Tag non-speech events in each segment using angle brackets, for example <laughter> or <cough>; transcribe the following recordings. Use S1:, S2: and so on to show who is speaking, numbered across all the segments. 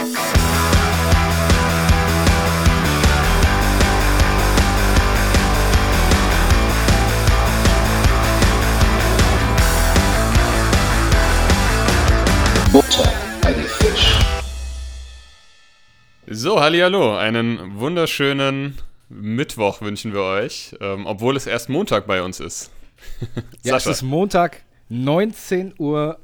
S1: Butter bei die Fisch.
S2: So, hallo, einen wunderschönen Mittwoch wünschen wir euch, ähm, obwohl es erst Montag bei uns ist. <laughs>
S3: Ja, es ist Montag, 19.18 Uhr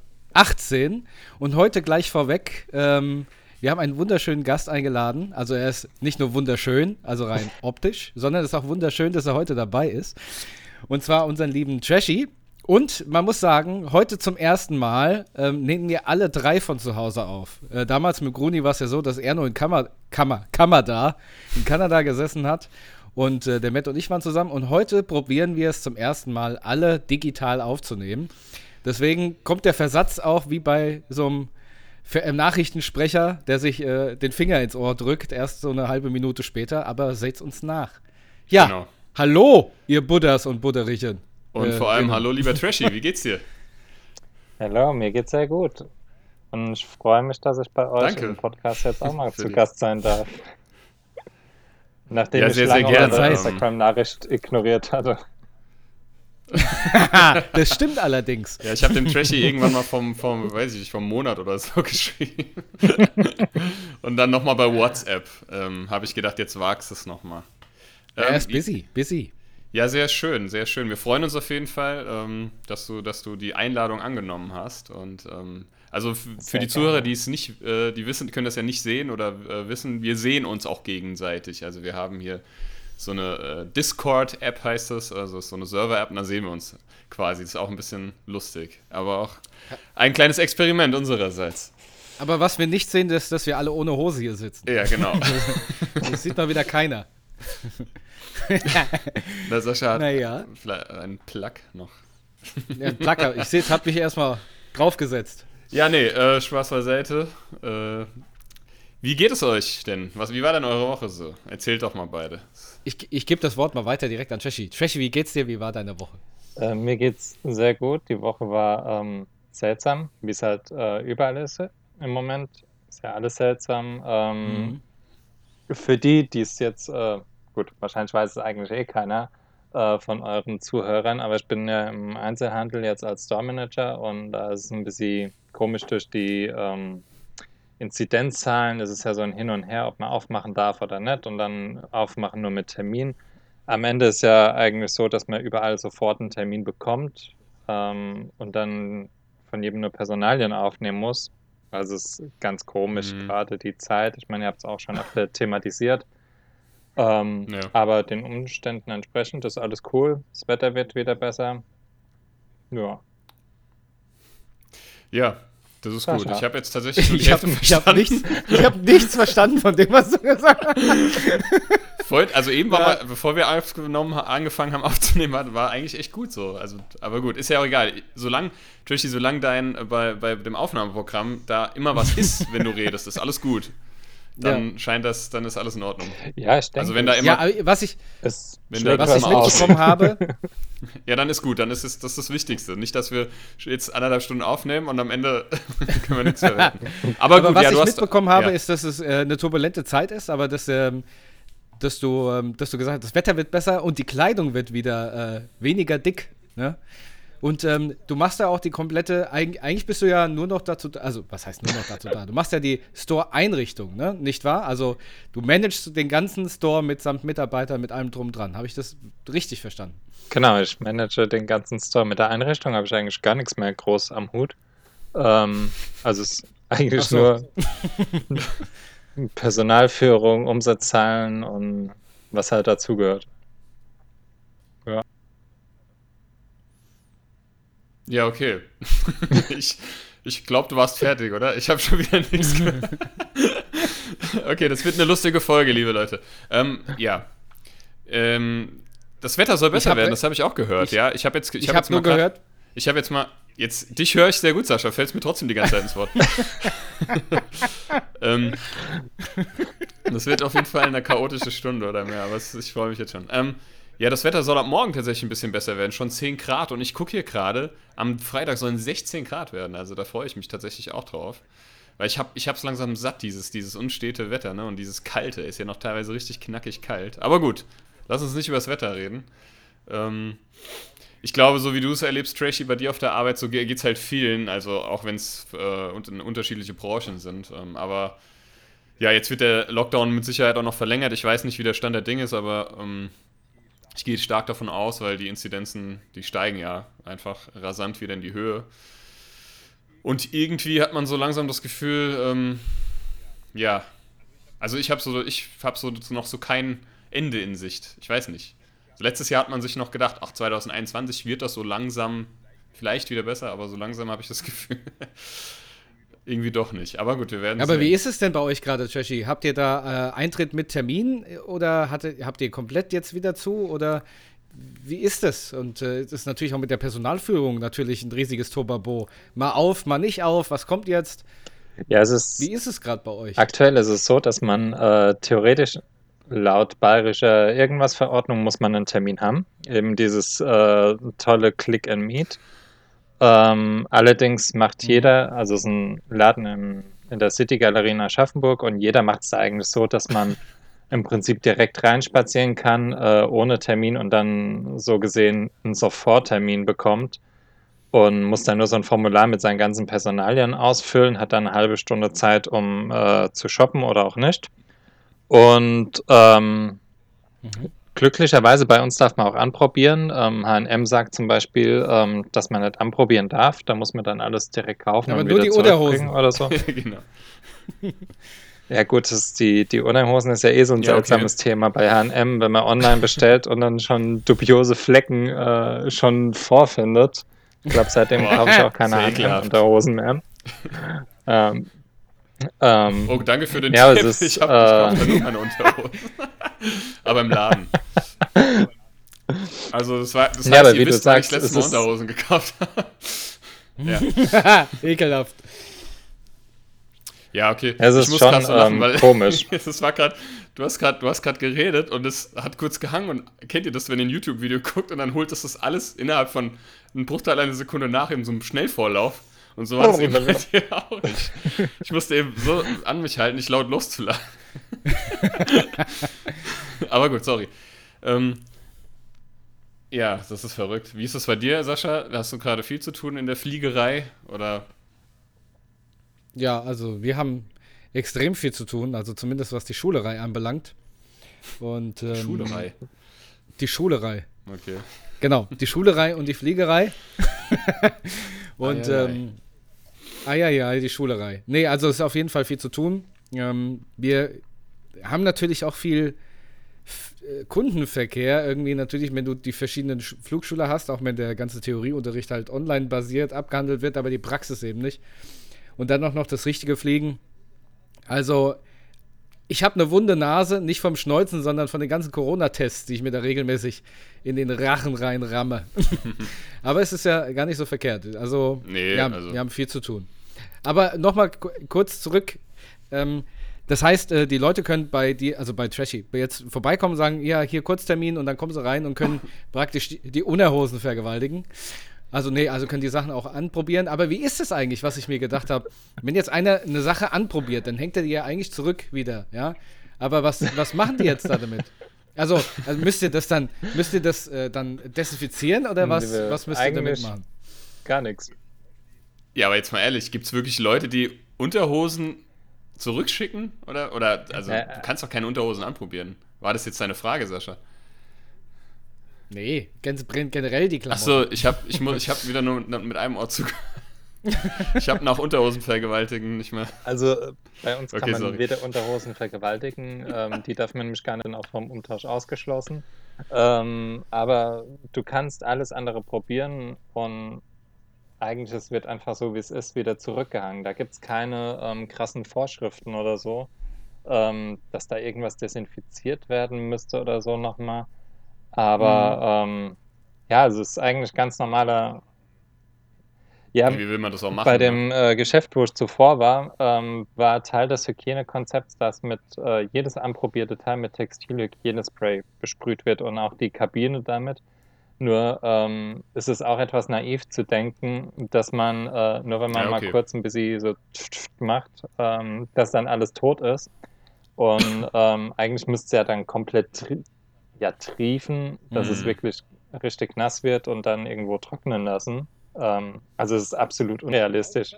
S3: und heute gleich vorweg, ähm, wir haben einen wunderschönen Gast eingeladen. Also er ist nicht nur wunderschön, also rein <laughs> optisch, sondern es ist auch wunderschön, dass er heute dabei ist. Und zwar unseren lieben Trashy. Und man muss sagen, heute zum ersten Mal ähm, nehmen wir alle drei von zu Hause auf. Äh, damals mit Gruni war es ja so, dass er nur in Kammer, Kammer, Kanada, in Kanada gesessen hat. Und äh, der Matt und ich waren zusammen. Und heute probieren wir es zum ersten Mal, alle digital aufzunehmen. Deswegen kommt der Versatz auch wie bei so einem Ver- äh, Nachrichtensprecher, der sich äh, den Finger ins Ohr drückt, erst so eine halbe Minute später. Aber seht's uns nach. Ja,
S2: Genau.
S3: hallo, ihr Buddhas und Buddherichen.
S2: Und
S3: Äh,
S2: vor allem, hallo lieber <laughs> Trashy, wie geht's dir?
S4: Hallo, mir geht's sehr gut. Und ich freue mich, dass ich bei euch
S2: Danke.
S4: im Podcast jetzt auch mal <laughs>
S2: Für
S4: zu Gast sein darf. Nachdem
S2: Ja,
S4: ich
S2: sehr, sehr
S4: lange
S2: gerne.
S4: eure
S3: Ähm,
S4: Instagram-Nachricht ignoriert hatte. <laughs>
S3: das stimmt allerdings.
S2: Ja, ich habe dem Trashy irgendwann mal vom, vom, weiß ich nicht, vom Monat oder so <laughs> geschrieben. Und dann nochmal bei WhatsApp ähm, habe ich gedacht, jetzt wagst du es nochmal.
S3: er ist busy, busy.
S2: Ja, sehr schön, sehr schön. Wir freuen uns auf jeden Fall, ähm, dass, du, dass du die Einladung angenommen hast. Und ähm, also für
S4: Sehr
S2: die Zuhörer, die es nicht, äh, die wissen, können das ja nicht sehen oder äh, wissen, wir sehen uns auch gegenseitig. Also wir haben hier so eine äh, Discord-App heißt das, also so eine Server-App, und da sehen wir uns quasi. Das ist auch ein bisschen lustig, aber auch ein kleines Experiment unsererseits.
S3: Aber was wir nicht sehen, ist, dass wir alle ohne Hose hier sitzen.
S2: Ja, genau. <laughs>
S3: Das sieht mal wieder keiner. <laughs>
S2: Der Sascha hat
S3: Naja.
S2: vielleicht einen Plug noch.
S3: Ja, Placker, ich sehe, hab mich erstmal draufgesetzt.
S2: Ja, nee, äh, Spaß beiseite. Äh, wie geht es euch denn? Was, wie war denn eure Woche so? Erzählt doch mal beide.
S3: Ich, ich gebe das Wort mal weiter direkt an Trashy. Trashy, wie geht's dir? Wie war deine Woche?
S4: Äh, mir geht's sehr gut. Die Woche war ähm, seltsam, wie es halt äh, überall ist im Moment. Ist ja alles seltsam. Ähm, Für die, die es jetzt, äh, gut, wahrscheinlich weiß es eigentlich eh keiner äh, von euren Zuhörern, aber ich bin ja im Einzelhandel jetzt als Store Manager und da ist es ein bisschen komisch durch die ähm, Inzidenzzahlen. Das ist ja so ein Hin und Her, ob man aufmachen darf oder nicht und dann aufmachen nur mit Termin. Am Ende ist ja eigentlich so, dass man überall sofort einen Termin bekommt ähm, und dann von jedem nur Personalien aufnehmen muss. Also es ist ganz komisch,
S2: Mhm.
S4: gerade die Zeit. Ich meine, ihr habt es auch schon öfter thematisiert. Ähm,
S2: Ja.
S4: Aber den Umständen entsprechend ist alles cool. Das Wetter wird wieder besser. Ja.
S2: Ja, das ist gut. Ich habe jetzt tatsächlich nur die
S3: Ich habe
S2: Hälfte
S3: hab
S2: verstanden.
S3: nichts, ich hab nichts verstanden von dem, was du gesagt hast. <laughs>
S2: Voll, also eben war
S3: Ja.
S2: mal, bevor wir aufgenommen, angefangen haben <laughs> aufzunehmen, war, war eigentlich echt gut so. Also, aber gut, ist ja auch egal. Solange, Trashy, solange dein äh, bei, bei dem Aufnahmeprogramm da immer was ist, wenn du redest, ist alles gut. Dann scheint das, dann ist alles in Ordnung.
S4: Ja, ich denke,
S2: Also wenn da immer-
S3: Ja, was ich,
S4: es
S2: Wenn
S4: schlägt
S2: da-
S3: was ich mitbekommen habe, <laughs>
S2: Ja, dann ist gut, dann ist es das, ist das Wichtigste. Nicht, dass wir jetzt anderthalb Stunden aufnehmen und am Ende <laughs> können wir nichts mehr retten. <laughs> Aber,
S3: aber
S2: gut,
S3: was
S2: ja,
S3: ich
S2: du hast,
S3: mitbekommen habe,
S2: ja.
S3: ist, dass es äh, eine turbulente Zeit ist, aber dass, ähm, dass, du, ähm, dass du gesagt hast, das Wetter wird besser und die Kleidung wird wieder äh, weniger dick. Ne? Und ähm, du machst ja auch die komplette, eig eigentlich bist du ja nur noch dazu, da- also was heißt nur noch dazu da? Du machst ja die Store-Einrichtung, ne? nicht wahr? Also du managst den ganzen Store mitsamt Mitarbeitern, mit allem drum dran. Habe ich das richtig verstanden?
S4: Genau, ich manage den ganzen Store. Mit der Einrichtung habe ich eigentlich gar nichts mehr groß am Hut. Ähm, also es ist eigentlich
S3: so.
S4: nur <laughs> Personalführung, Umsatzzahlen und was halt dazugehört.
S2: Ja, okay. <laughs> ich ich glaube, du warst fertig, oder? Ich habe schon wieder nichts gehört. <laughs> okay, das wird eine lustige Folge, liebe Leute. Ähm, ja. Ähm, das Wetter soll besser
S3: hab-
S2: werden, das habe ich auch gehört,
S3: ich-
S2: ja. Ich habe jetzt, ich
S3: Ich,
S2: hab
S3: habe
S2: jetzt
S3: nur
S2: mal grad-
S3: gehört,
S2: Ich habe jetzt mal. Jetzt, dich höre ich sehr gut, Sascha. Fällst mir trotzdem die ganze Zeit ins Wort. <laughs> ähm, das wird auf jeden Fall eine chaotische Stunde oder mehr, aber es, ich freue mich jetzt schon. Ähm, ja, das Wetter soll ab morgen tatsächlich ein bisschen besser werden. Schon 10 Grad und ich gucke hier gerade, am Freitag sollen 16 Grad werden. Also da freue ich mich tatsächlich auch drauf. Weil ich habe ich hab's langsam satt, dieses, dieses unstete Wetter, ne? Und dieses Kalte ist ja noch teilweise richtig knackig kalt. Aber gut, lass uns nicht über das Wetter reden. Ähm, ich glaube, so wie du es erlebst, Trashy, bei dir auf der Arbeit, so geht es halt vielen, also auch wenn es äh, unterschiedliche Branchen sind. Ähm, aber ja, jetzt wird der Lockdown mit Sicherheit auch noch verlängert. Ich weiß nicht, wie der Stand der Dinge ist, aber ähm, ich gehe stark davon aus, weil die Inzidenzen, die steigen ja einfach rasant wieder in die Höhe. Und irgendwie hat man so langsam das Gefühl, ähm, ja, also ich habe so, ich habe so noch so kein Ende in Sicht. Ich weiß nicht. Letztes Jahr hat man sich noch gedacht, ach, 2021 wird das so langsam vielleicht wieder besser, aber so langsam habe ich das <laughs> Gefühl. Irgendwie doch nicht. Aber gut, wir werden
S3: Aber sehen. wie ist es denn bei euch gerade, Trashy? Habt ihr da äh, Eintritt mit Termin oder hatte, habt ihr komplett jetzt wieder zu oder wie ist es? Und äh, es ist natürlich auch mit der Personalführung natürlich ein riesiges Tobabo. Mal auf, mal nicht auf. Was kommt jetzt?
S4: Ja, es ist.
S3: Wie ist es gerade bei euch?
S4: Aktuell ist es so, dass man äh, theoretisch laut bayerischer irgendwas Verordnung muss man einen Termin haben. Eben dieses äh, tolle Click and Meet. Ähm, allerdings macht mhm. jeder, also es ist ein Laden im, in der City Galerie in Aschaffenburg und jeder macht es eigentlich so, dass man <laughs> im Prinzip direkt reinspazieren kann, äh, ohne Termin und dann so gesehen einen Soforttermin bekommt und muss dann nur so ein Formular mit seinen ganzen Personalien ausfüllen, hat dann eine halbe Stunde Zeit, um äh, zu shoppen oder auch nicht. Und ähm, mhm. Glücklicherweise bei uns darf man auch anprobieren. Ähm, HM sagt zum Beispiel, ähm, dass man nicht anprobieren darf. Da muss man dann alles direkt kaufen
S3: Aber und nur wieder die Unterhosen
S4: oder so. <laughs> genau. <laughs> Ja gut, das die, die Unterhosen ist ja eh so ein ja, seltsames okay. Thema bei H&M, wenn man online bestellt und dann schon dubiose Flecken äh, schon vorfindet. Ich glaube, seitdem kaufe ich auch <laughs> keine H&M-Unterhosen mehr. ähm,
S2: ähm, oh, danke für den
S4: ja, Tipp. Ist,
S2: ich habe äh, nur meine Unterhosen. Aber im Laden. <laughs> Also das war das
S4: ja, heißt, aber ihr wisst, du sagst,
S2: ich letztes Mal Unterhosen gekauft <laughs> habe.
S3: ja. <laughs> Ekelhaft.
S2: Ja, okay.
S4: Es ist ich muss schon so lachen, ähm, weil komisch.
S2: das war gerade, du hast gerade, du hast gerade geredet und es hat kurz gehangen und kennt ihr das, wenn ihr ein YouTube-Video guckt und dann holt es das alles innerhalb von einem Bruchteil einer Sekunde nach in so einem Schnellvorlauf. Und so war es oh, eben bei dir auch nicht. Ich musste eben so an mich halten, nicht laut loszulachen. <laughs> Aber gut, sorry. Ähm, ja, das ist verrückt. Wie ist das bei dir, Sascha? Hast du gerade viel zu tun in der Fliegerei oder
S3: ja, also wir haben extrem viel zu tun, also zumindest was die Schulerei anbelangt. Und, ähm,
S2: Schulerei?
S3: Die Schulerei.
S2: Okay.
S3: Genau, die Schulerei und die Fliegerei. <laughs> und, ai, ähm, ah ja, ja, die Schulerei. Nee, also es ist auf jeden Fall viel zu tun. Ähm, wir haben natürlich auch viel Kundenverkehr irgendwie natürlich, wenn du die verschiedenen Flugschüler hast, auch wenn der ganze Theorieunterricht halt online basiert abgehandelt wird, aber die Praxis eben nicht und dann auch noch das richtige Fliegen. Also, ich habe eine wunde Nase, nicht vom Schneuzen, sondern von den ganzen Corona-Tests, die ich mir da regelmäßig in den Rachen reinramme. <laughs> Aber es ist ja gar nicht so verkehrt. Also,
S2: nee,
S3: ja,
S2: also.
S3: wir haben viel zu tun. Aber nochmal kurz zurück. Ähm, das heißt, äh, die Leute können bei dir, also bei Trashy, jetzt vorbeikommen und sagen, ja, hier Kurztermin und dann kommen sie rein und können <laughs> praktisch die, die Unerhosen vergewaltigen. Also nee, also können die Sachen auch anprobieren. Aber wie ist es eigentlich, was ich mir gedacht habe? Wenn jetzt einer eine Sache anprobiert, dann hängt er die ja eigentlich zurück wieder, ja. Aber was, was machen die jetzt da damit? Also, also müsst ihr das dann, müsst ihr das äh, dann desinfizieren oder was, was müsst ihr damit machen?
S4: Gar nichts.
S2: Ja, aber jetzt mal ehrlich, gibt es wirklich Leute, die Unterhosen zurückschicken? Oder, oder also äh, du kannst doch keine Unterhosen anprobieren. War das jetzt deine Frage, Sascha?
S3: Nee, generell die Klamotten.
S2: Achso, ich habe ich ich hab wieder nur mit einem Ort zu. <laughs> ich habe nach Unterhosen vergewaltigen nicht mehr.
S4: Also äh, bei uns okay, kann man sorry. weder Unterhosen vergewaltigen, ähm, die darf man nämlich gar nicht auch vom Umtausch ausgeschlossen. Ähm, aber du kannst alles andere probieren und eigentlich es wird einfach so, wie es ist, wieder zurückgehangen. Da gibt es keine ähm, krassen Vorschriften oder so, ähm, dass da irgendwas desinfiziert werden müsste oder so nochmal. Aber mhm. ähm, ja, also es ist eigentlich ganz normaler.
S2: Ja, Wie will man das auch machen?
S4: Bei dem ne? äh, Geschäft, wo ich zuvor war, ähm, war Teil des Hygienekonzepts, dass mit äh, jedes anprobierte Teil mit Textilhygienespray besprüht wird und auch die Kabine damit. Nur ähm, ist es auch etwas naiv zu denken, dass man, äh, nur wenn man
S2: Ja,
S4: mal
S2: okay.
S4: kurz ein bisschen so macht, ähm, dass dann alles tot ist. Und ähm, eigentlich müsste es ja dann komplett tri ja, triefen, dass es
S2: Mhm.
S4: wirklich richtig nass wird und dann irgendwo trocknen lassen. Ähm, also es ist absolut unrealistisch.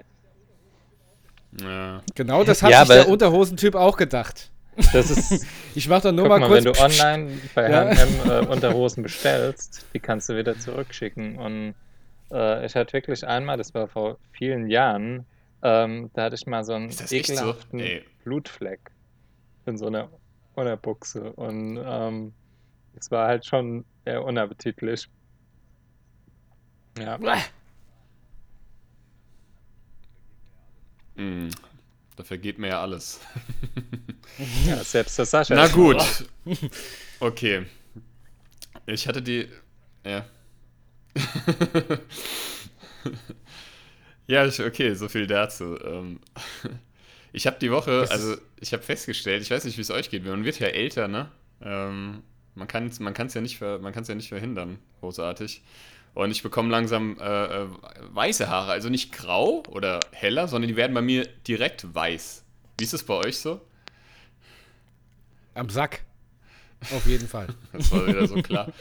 S2: Ja.
S3: Genau das hat
S4: Ja,
S3: sich der Unterhosentyp auch gedacht.
S4: Das ist, <laughs>
S3: Ich mach doch nur
S4: guck
S3: mal
S4: mal,
S3: kurz.
S4: wenn du online bei
S3: Ja.
S4: H&M äh, <laughs> Unterhosen bestellst, die kannst du wieder zurückschicken. Und äh, ich hatte wirklich einmal, das war vor vielen Jahren, ähm, da hatte ich mal so einen
S2: echt so?
S4: ekelhaften
S2: Ey.
S4: Blutfleck in so einer Unterbuchse. Und ähm, es war halt schon eher unappetitlich. Ja.
S2: Mm. Da vergeht mir ja alles. <laughs>
S4: ja, selbst der Sascha.
S2: Na gut. <laughs> Okay. Ich hatte die. Ja. <laughs> ja, okay, so viel dazu. Ähm, Ich habe die Woche, also ich habe festgestellt, ich weiß nicht, wie es euch geht, man wird ja älter, ne? Ähm, man kann es man kann's ja, nicht ver- man kann's ja nicht verhindern, großartig. Und ich bekomme langsam äh, äh, weiße Haare, also nicht grau oder heller, sondern die werden bei mir direkt weiß. Wie ist es bei euch so?
S3: Am Sack. Auf jeden Fall. <laughs>
S2: Das war wieder so klar.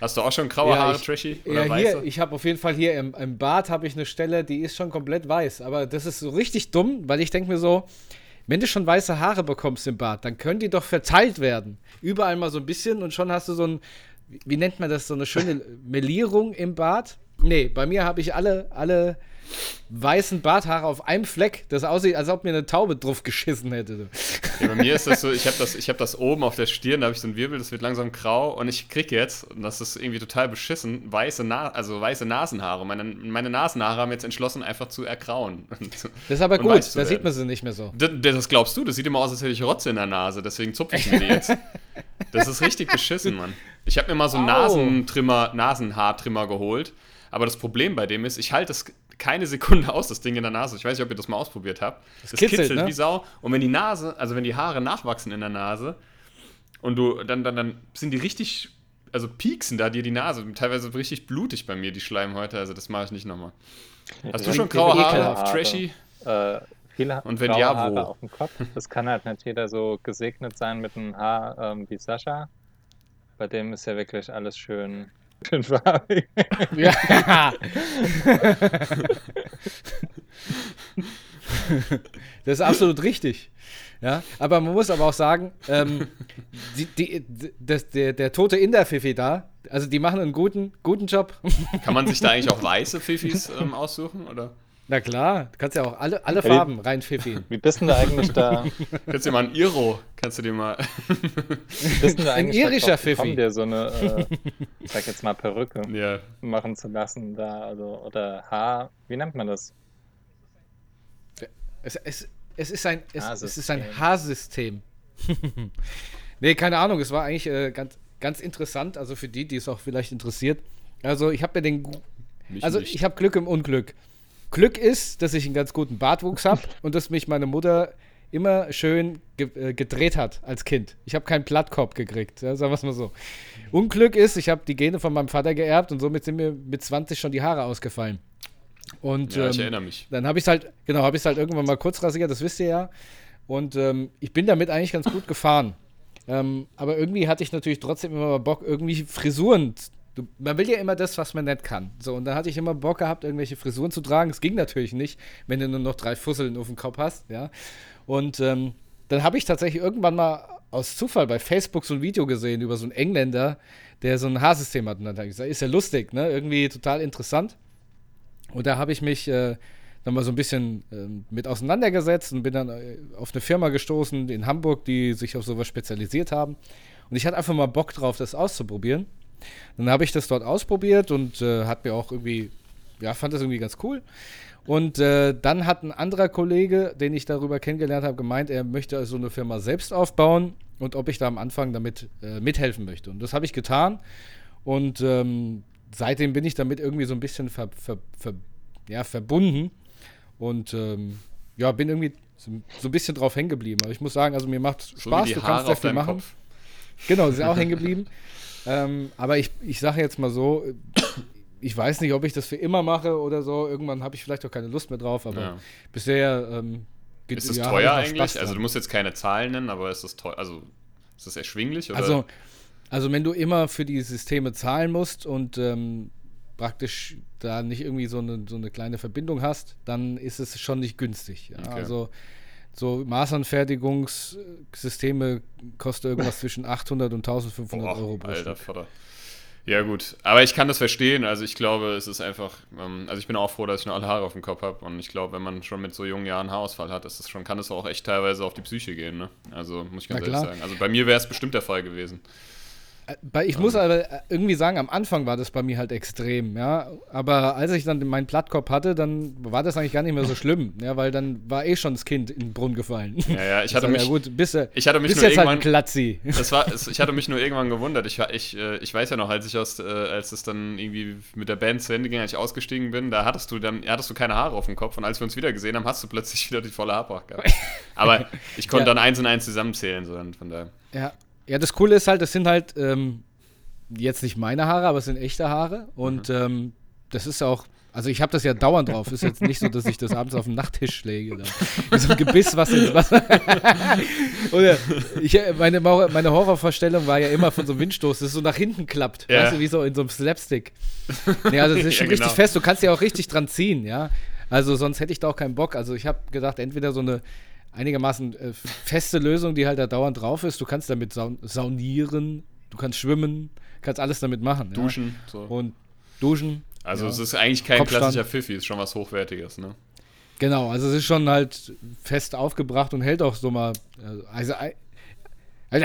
S2: Hast du auch schon graue
S3: Ja,
S2: Haare,
S3: ich-
S2: Trashy?
S3: Ja,
S2: Oder
S3: hier,
S2: weiße?
S3: ich habe auf jeden Fall hier im, im Bad habe ich eine Stelle, die ist schon komplett weiß. Aber das ist so richtig dumm, weil ich denke mir so, wenn du schon weiße Haare bekommst im Bad, dann können die doch verteilt werden. Überall mal so ein bisschen und schon hast du so ein, wie- nennt man das, so eine schöne Melierung im Bad. Nee, bei mir habe ich alle, alle weißen Barthaare auf einem Fleck, das aussieht, als ob mir eine Taube drauf geschissen hätte.
S2: Ja, bei mir ist das so, ich habe das, ich hab das oben auf der Stirn, da habe ich so einen Wirbel, das wird langsam grau und ich krieg jetzt, und das ist irgendwie total beschissen, weiße, Na also weiße Nasenhaare. Meine, meine Nasenhaare haben jetzt entschlossen, einfach zu ergrauen.
S3: Das ist aber gut, da sieht man sie nicht mehr so.
S2: Das, das glaubst du, das sieht immer aus, als hätte ich Rotze in der Nase, deswegen zupfe ich mir die jetzt. <laughs> Das ist richtig beschissen, Mann. Ich habe mir mal so einen. Nasentrimmer, Nasenhaartrimmer geholt, aber das Problem bei dem ist, ich halte es keine Sekunde aus, das Ding in der Nase. Ich weiß nicht, ob ihr das mal ausprobiert habt. Das,
S3: kitzelt, ne?
S2: wie Sau. Und wenn die Nase, also wenn die Haare nachwachsen in der Nase und du, dann, dann, dann sind die richtig, also pieksen da dir die Nase. Teilweise richtig blutig bei mir, die Schleimhäute. Also das mache ich nicht nochmal. Hast du schon graue Haare auf Trashy?
S4: Äh, viele
S2: Und wenn
S4: graue
S2: ja, wo?
S4: Haare auf dem Kopf. Das kann halt nicht jeder so gesegnet sein mit einem Haar ähm, wie Sascha. Bei dem ist ja wirklich alles schön, schön farbig.
S3: Ja. das ist absolut richtig. Ja, aber man muss aber auch sagen, ähm, die, die, das, der, der tote Inder-Fifi da, also die machen einen guten, guten Job.
S2: Kann man sich da eigentlich auch weiße Fifis ähm, aussuchen? Oder?
S3: Na klar, du kannst ja auch alle, alle
S4: die-
S3: Farben rein Fifi.
S4: Wie bist denn du eigentlich da? <laughs>
S2: Kannst du dir mal ein Iro, kannst du dir mal.
S4: Bist denn du
S3: Ein irischer Fifi.
S4: dir so eine, äh, ich sag jetzt mal Perücke
S2: ja,
S4: machen zu lassen da, also oder Haar, wie nennt man das?
S3: Es, es, es ist ein, es, es
S4: Haarsystem.
S3: ist ein Haarsystem. <laughs> nee, keine Ahnung, es war eigentlich äh, ganz, ganz interessant, also für die, die es auch vielleicht interessiert. Also ich habe mir den,
S2: mich
S3: also
S2: nicht.
S3: ich habe Glück im Unglück. Glück ist, dass ich einen ganz guten Bartwuchs habe <laughs> und dass mich meine Mutter immer schön ge äh, gedreht hat als Kind. Ich habe keinen Plattkorb gekriegt, ja, sagen wir es mal so. Unglück ist, ich habe die Gene von meinem Vater geerbt und somit sind mir mit 20 schon die Haare ausgefallen. Und
S2: ja, ich
S3: ähm,
S2: erinnere mich.
S3: dann habe ich es halt, genau, habe ich halt irgendwann mal kurz rasiert, das wisst ihr ja. Und ähm, ich bin damit eigentlich ganz gut gefahren. Ähm, aber irgendwie hatte ich natürlich trotzdem immer mal Bock, irgendwie Frisuren. Du, man will ja immer das, was man nicht kann. So, und dann hatte ich immer Bock gehabt, irgendwelche Frisuren zu tragen. Es ging natürlich nicht, wenn du nur noch drei Fusseln auf dem Kopf hast, ja. Und ähm, dann habe ich tatsächlich irgendwann mal aus Zufall bei Facebook so ein Video gesehen über so einen Engländer, der so ein Haarsystem hat. Und dann habe ich gesagt, ist ja lustig, ne? Irgendwie total interessant. Und da habe ich mich äh, dann mal so ein bisschen ähm, mit auseinandergesetzt und bin dann äh, auf eine Firma gestoßen in Hamburg, die sich auf sowas spezialisiert haben. Und ich hatte einfach mal Bock drauf, das auszuprobieren. Dann habe ich das dort ausprobiert und äh, hat mir auch irgendwie, ja, fand das irgendwie ganz cool. Und äh, dann hat ein anderer Kollege, den ich darüber kennengelernt habe, gemeint, er möchte so eine Firma selbst aufbauen und ob ich da am Anfang damit äh, mithelfen möchte. Und das habe ich getan. Und ähm, seitdem bin ich damit irgendwie so ein bisschen ver, ver, ver, ja, verbunden. Und ähm, ja, bin irgendwie so, so ein bisschen drauf hängen geblieben. Aber ich muss sagen, also mir macht
S2: So
S3: Spaß,
S2: die
S3: du kannst sehr viel machen.
S2: Kopf.
S3: Genau, sie sind auch hängen geblieben. <laughs> Ähm, aber ich, ich sage jetzt mal so, ich weiß nicht, ob ich das für immer mache oder so. Irgendwann habe ich vielleicht auch keine Lust mehr drauf, aber ja. bisher ähm,
S2: Ist es ja, teuer eigentlich? Also du musst jetzt keine Zahlen nennen, aber ist das teuer? Also ist das erschwinglich? Oder?
S3: Also, also wenn du immer für die Systeme zahlen musst und ähm, praktisch da nicht irgendwie so eine, so eine kleine Verbindung hast, dann ist es schon nicht günstig. Ja? Okay. Also so Maßanfertigungssysteme kosten irgendwas <laughs> zwischen 800 und 1500 oh, Euro pro Alter, Stück. Vater.
S2: Ja, gut. Aber ich kann das verstehen. Also, ich glaube, es ist einfach. Ähm, also, ich bin auch froh, dass ich nur alle Haare auf dem Kopf habe. Und ich glaube, wenn man schon mit so jungen Jahren Haarausfall hat, ist das schon, kann es auch echt teilweise auf die Psyche gehen. Ne? Also, muss ich ganz ehrlich sagen. Also, bei mir wäre es bestimmt der Fall gewesen.
S3: Ich muss aber irgendwie sagen, am Anfang war das bei mir halt extrem, ja. Aber als ich dann meinen Plattkopf hatte, dann war das eigentlich gar nicht mehr so schlimm, <laughs> ja, weil dann war eh schon das Kind in den Brunnen gefallen.
S2: Ja, ja, ich <laughs> hatte mich, ja
S3: gut, bis,
S2: ich hatte mich
S3: bis
S2: nur
S3: jetzt halt irgendwann, halt ein
S2: Das war, <laughs> ich hatte mich nur irgendwann gewundert. Ich, ich, äh, ich weiß ja noch, als ich aus, äh, als es dann irgendwie mit der Band zu Ende ging, als ich ausgestiegen bin, da hattest du dann, hattest du keine Haare auf dem Kopf und als wir uns wieder gesehen haben, hast du plötzlich wieder die volle Haarpracht gehabt. Aber ich konnte ja. dann eins und eins zusammenzählen, so von daher.
S3: Ja. Ja, das Coole ist halt, das sind halt ähm, jetzt nicht meine Haare, aber es sind echte Haare. Und mhm. ähm, das ist auch, also ich habe das ja dauernd drauf. Ist jetzt nicht so, dass ich das abends auf den Nachttisch lege. Mit so ein Gebiss, was ins Wasser. <laughs> Oder ich, meine, meine Horrorvorstellung war ja immer von so einem Windstoß, das so nach hinten klappt. Ja. Weißt du, wie so in so einem Slapstick. Ja, also das ist schon ja, genau. richtig fest. Du kannst ja auch richtig dran ziehen, ja. Also sonst hätte ich da auch keinen Bock. Also ich habe gedacht, entweder so eine einigermaßen äh, feste Lösung, die halt da dauernd drauf ist. Du kannst damit saun saunieren, du kannst schwimmen, kannst alles damit machen.
S2: Duschen.
S3: Ja. So. Und duschen.
S2: Also ja. es ist eigentlich kein Kopfstand. klassischer Pfiffi, es ist schon was Hochwertiges, ne?
S3: Genau, also es ist schon halt fest aufgebracht und hält auch so mal, also, <laughs> also, <laughs>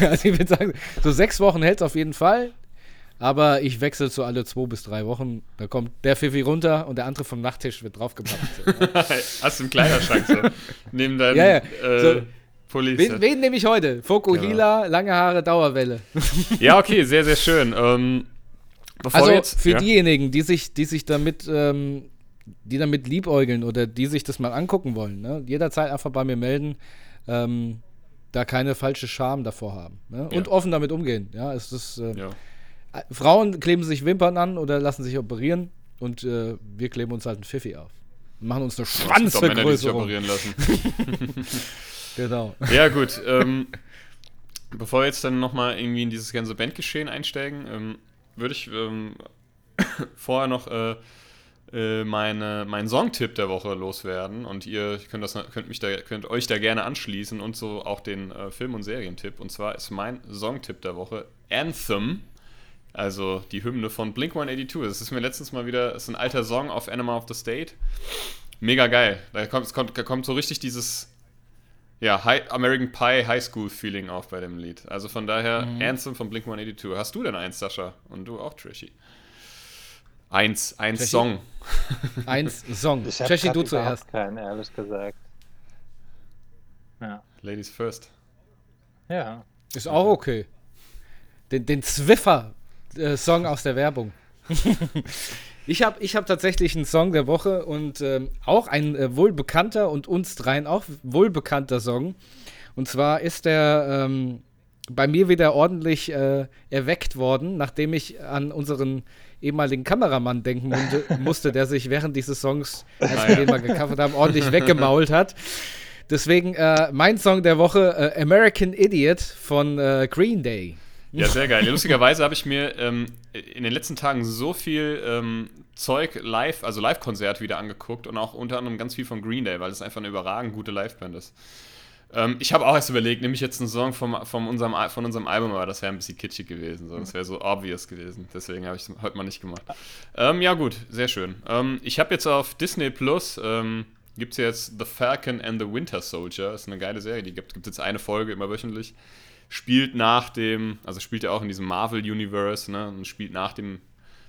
S3: also ich würde sagen, so sechs Wochen hält es auf jeden Fall. Aber ich wechsle so alle zwei bis drei Wochen. Da kommt der Pfiffi runter und der andere vom Nachttisch wird draufgepackt. <laughs>
S2: Hast du einen Kleiderschrank so? <laughs> Neben deinem ja, ja. Äh,
S3: so, Police. Wen, wen nehme ich heute? Fokuhila, genau. lange Haare, Dauerwelle.
S2: ja, okay, sehr, sehr schön. Ähm,
S3: also jetzt, für ja. diejenigen, die sich, die sich damit, ähm, die damit liebäugeln oder die sich das mal angucken wollen, ne? jederzeit einfach bei mir melden. Ähm, da keine falsche Scham davor haben. Ne? Und ja. offen damit umgehen. Ja, es ist, äh, ja. Frauen kleben sich Wimpern an oder lassen sich operieren und äh, wir kleben uns halt ein Pfiffi auf. Und machen uns eine Schwanzvergrößerung. operieren lassen. <laughs>
S2: Genau. Ja, gut. Ähm, bevor wir jetzt dann nochmal irgendwie in dieses ganze Bandgeschehen einsteigen, ähm, würde ich ähm, <coughs> vorher noch äh, äh, meine, meinen Songtipp der Woche loswerden. Und ihr könnt, das, könnt, mich da, könnt euch da gerne anschließen und so auch den äh, Film- und Serientipp. Und zwar ist mein Songtipp der Woche Anthem. Also die Hymne von Blink 182. Das ist mir letztens mal wieder, das ist ein alter Song auf Animal of the State. Mega geil. Da kommt, kommt, da kommt so richtig dieses ja, High, American Pie High School Feeling auf bei dem Lied. Also von daher mhm. Anthem von Blink 182. Hast du denn eins, Sascha? Und du auch, Trishy? Eins, eins Trashy? Song. <laughs>
S3: Eins Song.
S4: Ich Trashy, du zuerst. keinen, ehrlich gesagt.
S2: Ja. Ladies first.
S3: Ja. Ist auch okay. Den, den Zwiffer-Song äh, aus der Werbung. <laughs> Ich habe ich hab tatsächlich einen Song der Woche und ähm, auch ein äh, wohlbekannter und uns dreien auch wohlbekannter Song. Und zwar ist der ähm, bei mir wieder ordentlich äh, erweckt worden, nachdem ich an unseren ehemaligen Kameramann denken musste, <laughs> der sich während dieses Songs, als wir den mal gecovert haben, ordentlich weggemault hat. Deswegen äh, mein Song der Woche, äh, American Idiot von äh, Green Day.
S2: Ja, sehr geil. <laughs> Lustigerweise habe ich mir ähm, in den letzten Tagen so viel ähm, Zeug live, also Live-Konzert wieder angeguckt und auch unter anderem ganz viel von Green Day, weil es einfach eine überragend gute Liveband ist. Ähm, ich habe auch erst überlegt, nehme ich jetzt einen Song vom, vom unserem, von unserem Album, aber das wäre ein bisschen kitschig gewesen. So. Das wäre so obvious gewesen. Deswegen habe ich es heute mal nicht gemacht. Ähm, ja, gut, sehr schön. Ähm, ich habe jetzt auf Disney Plus. Ähm, gibt es jetzt The Falcon and the Winter Soldier. Das ist eine geile Serie. Die gibt es jetzt eine Folge immer wöchentlich spielt nach dem, also spielt ja auch in diesem Marvel-Universe, ne, und spielt nach dem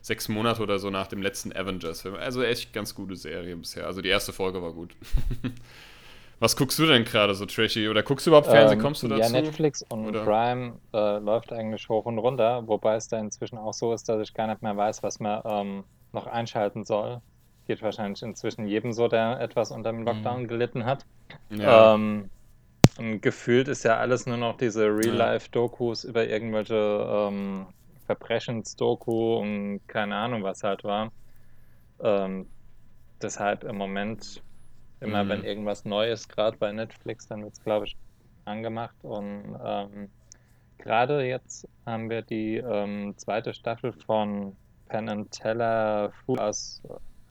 S2: sechs Monate oder so nach dem letzten Avengers-Film. Also echt ganz gute Serie bisher. Also die erste Folge war gut. <laughs> Was guckst du denn gerade so trashy? Oder guckst du überhaupt Fernsehen? Ähm, Kommst du dazu?
S4: Ja, Netflix und oder? Prime äh, läuft eigentlich hoch und runter, wobei es da inzwischen auch so ist, dass ich gar nicht mehr weiß, was man ähm, noch einschalten soll. Geht wahrscheinlich inzwischen jedem so, der etwas unter dem Lockdown mhm. gelitten hat. Ja. Ähm, gefühlt ist ja alles nur noch diese Real-Life-Dokus über irgendwelche ähm, Verbrechensdoku und keine Ahnung, was halt war. Ähm, deshalb im Moment, immer mhm. wenn irgendwas Neues, gerade bei Netflix, dann wird es, glaube ich, angemacht. Und ähm, gerade jetzt haben wir die ähm, zweite Staffel von Penn and Teller Fool Us,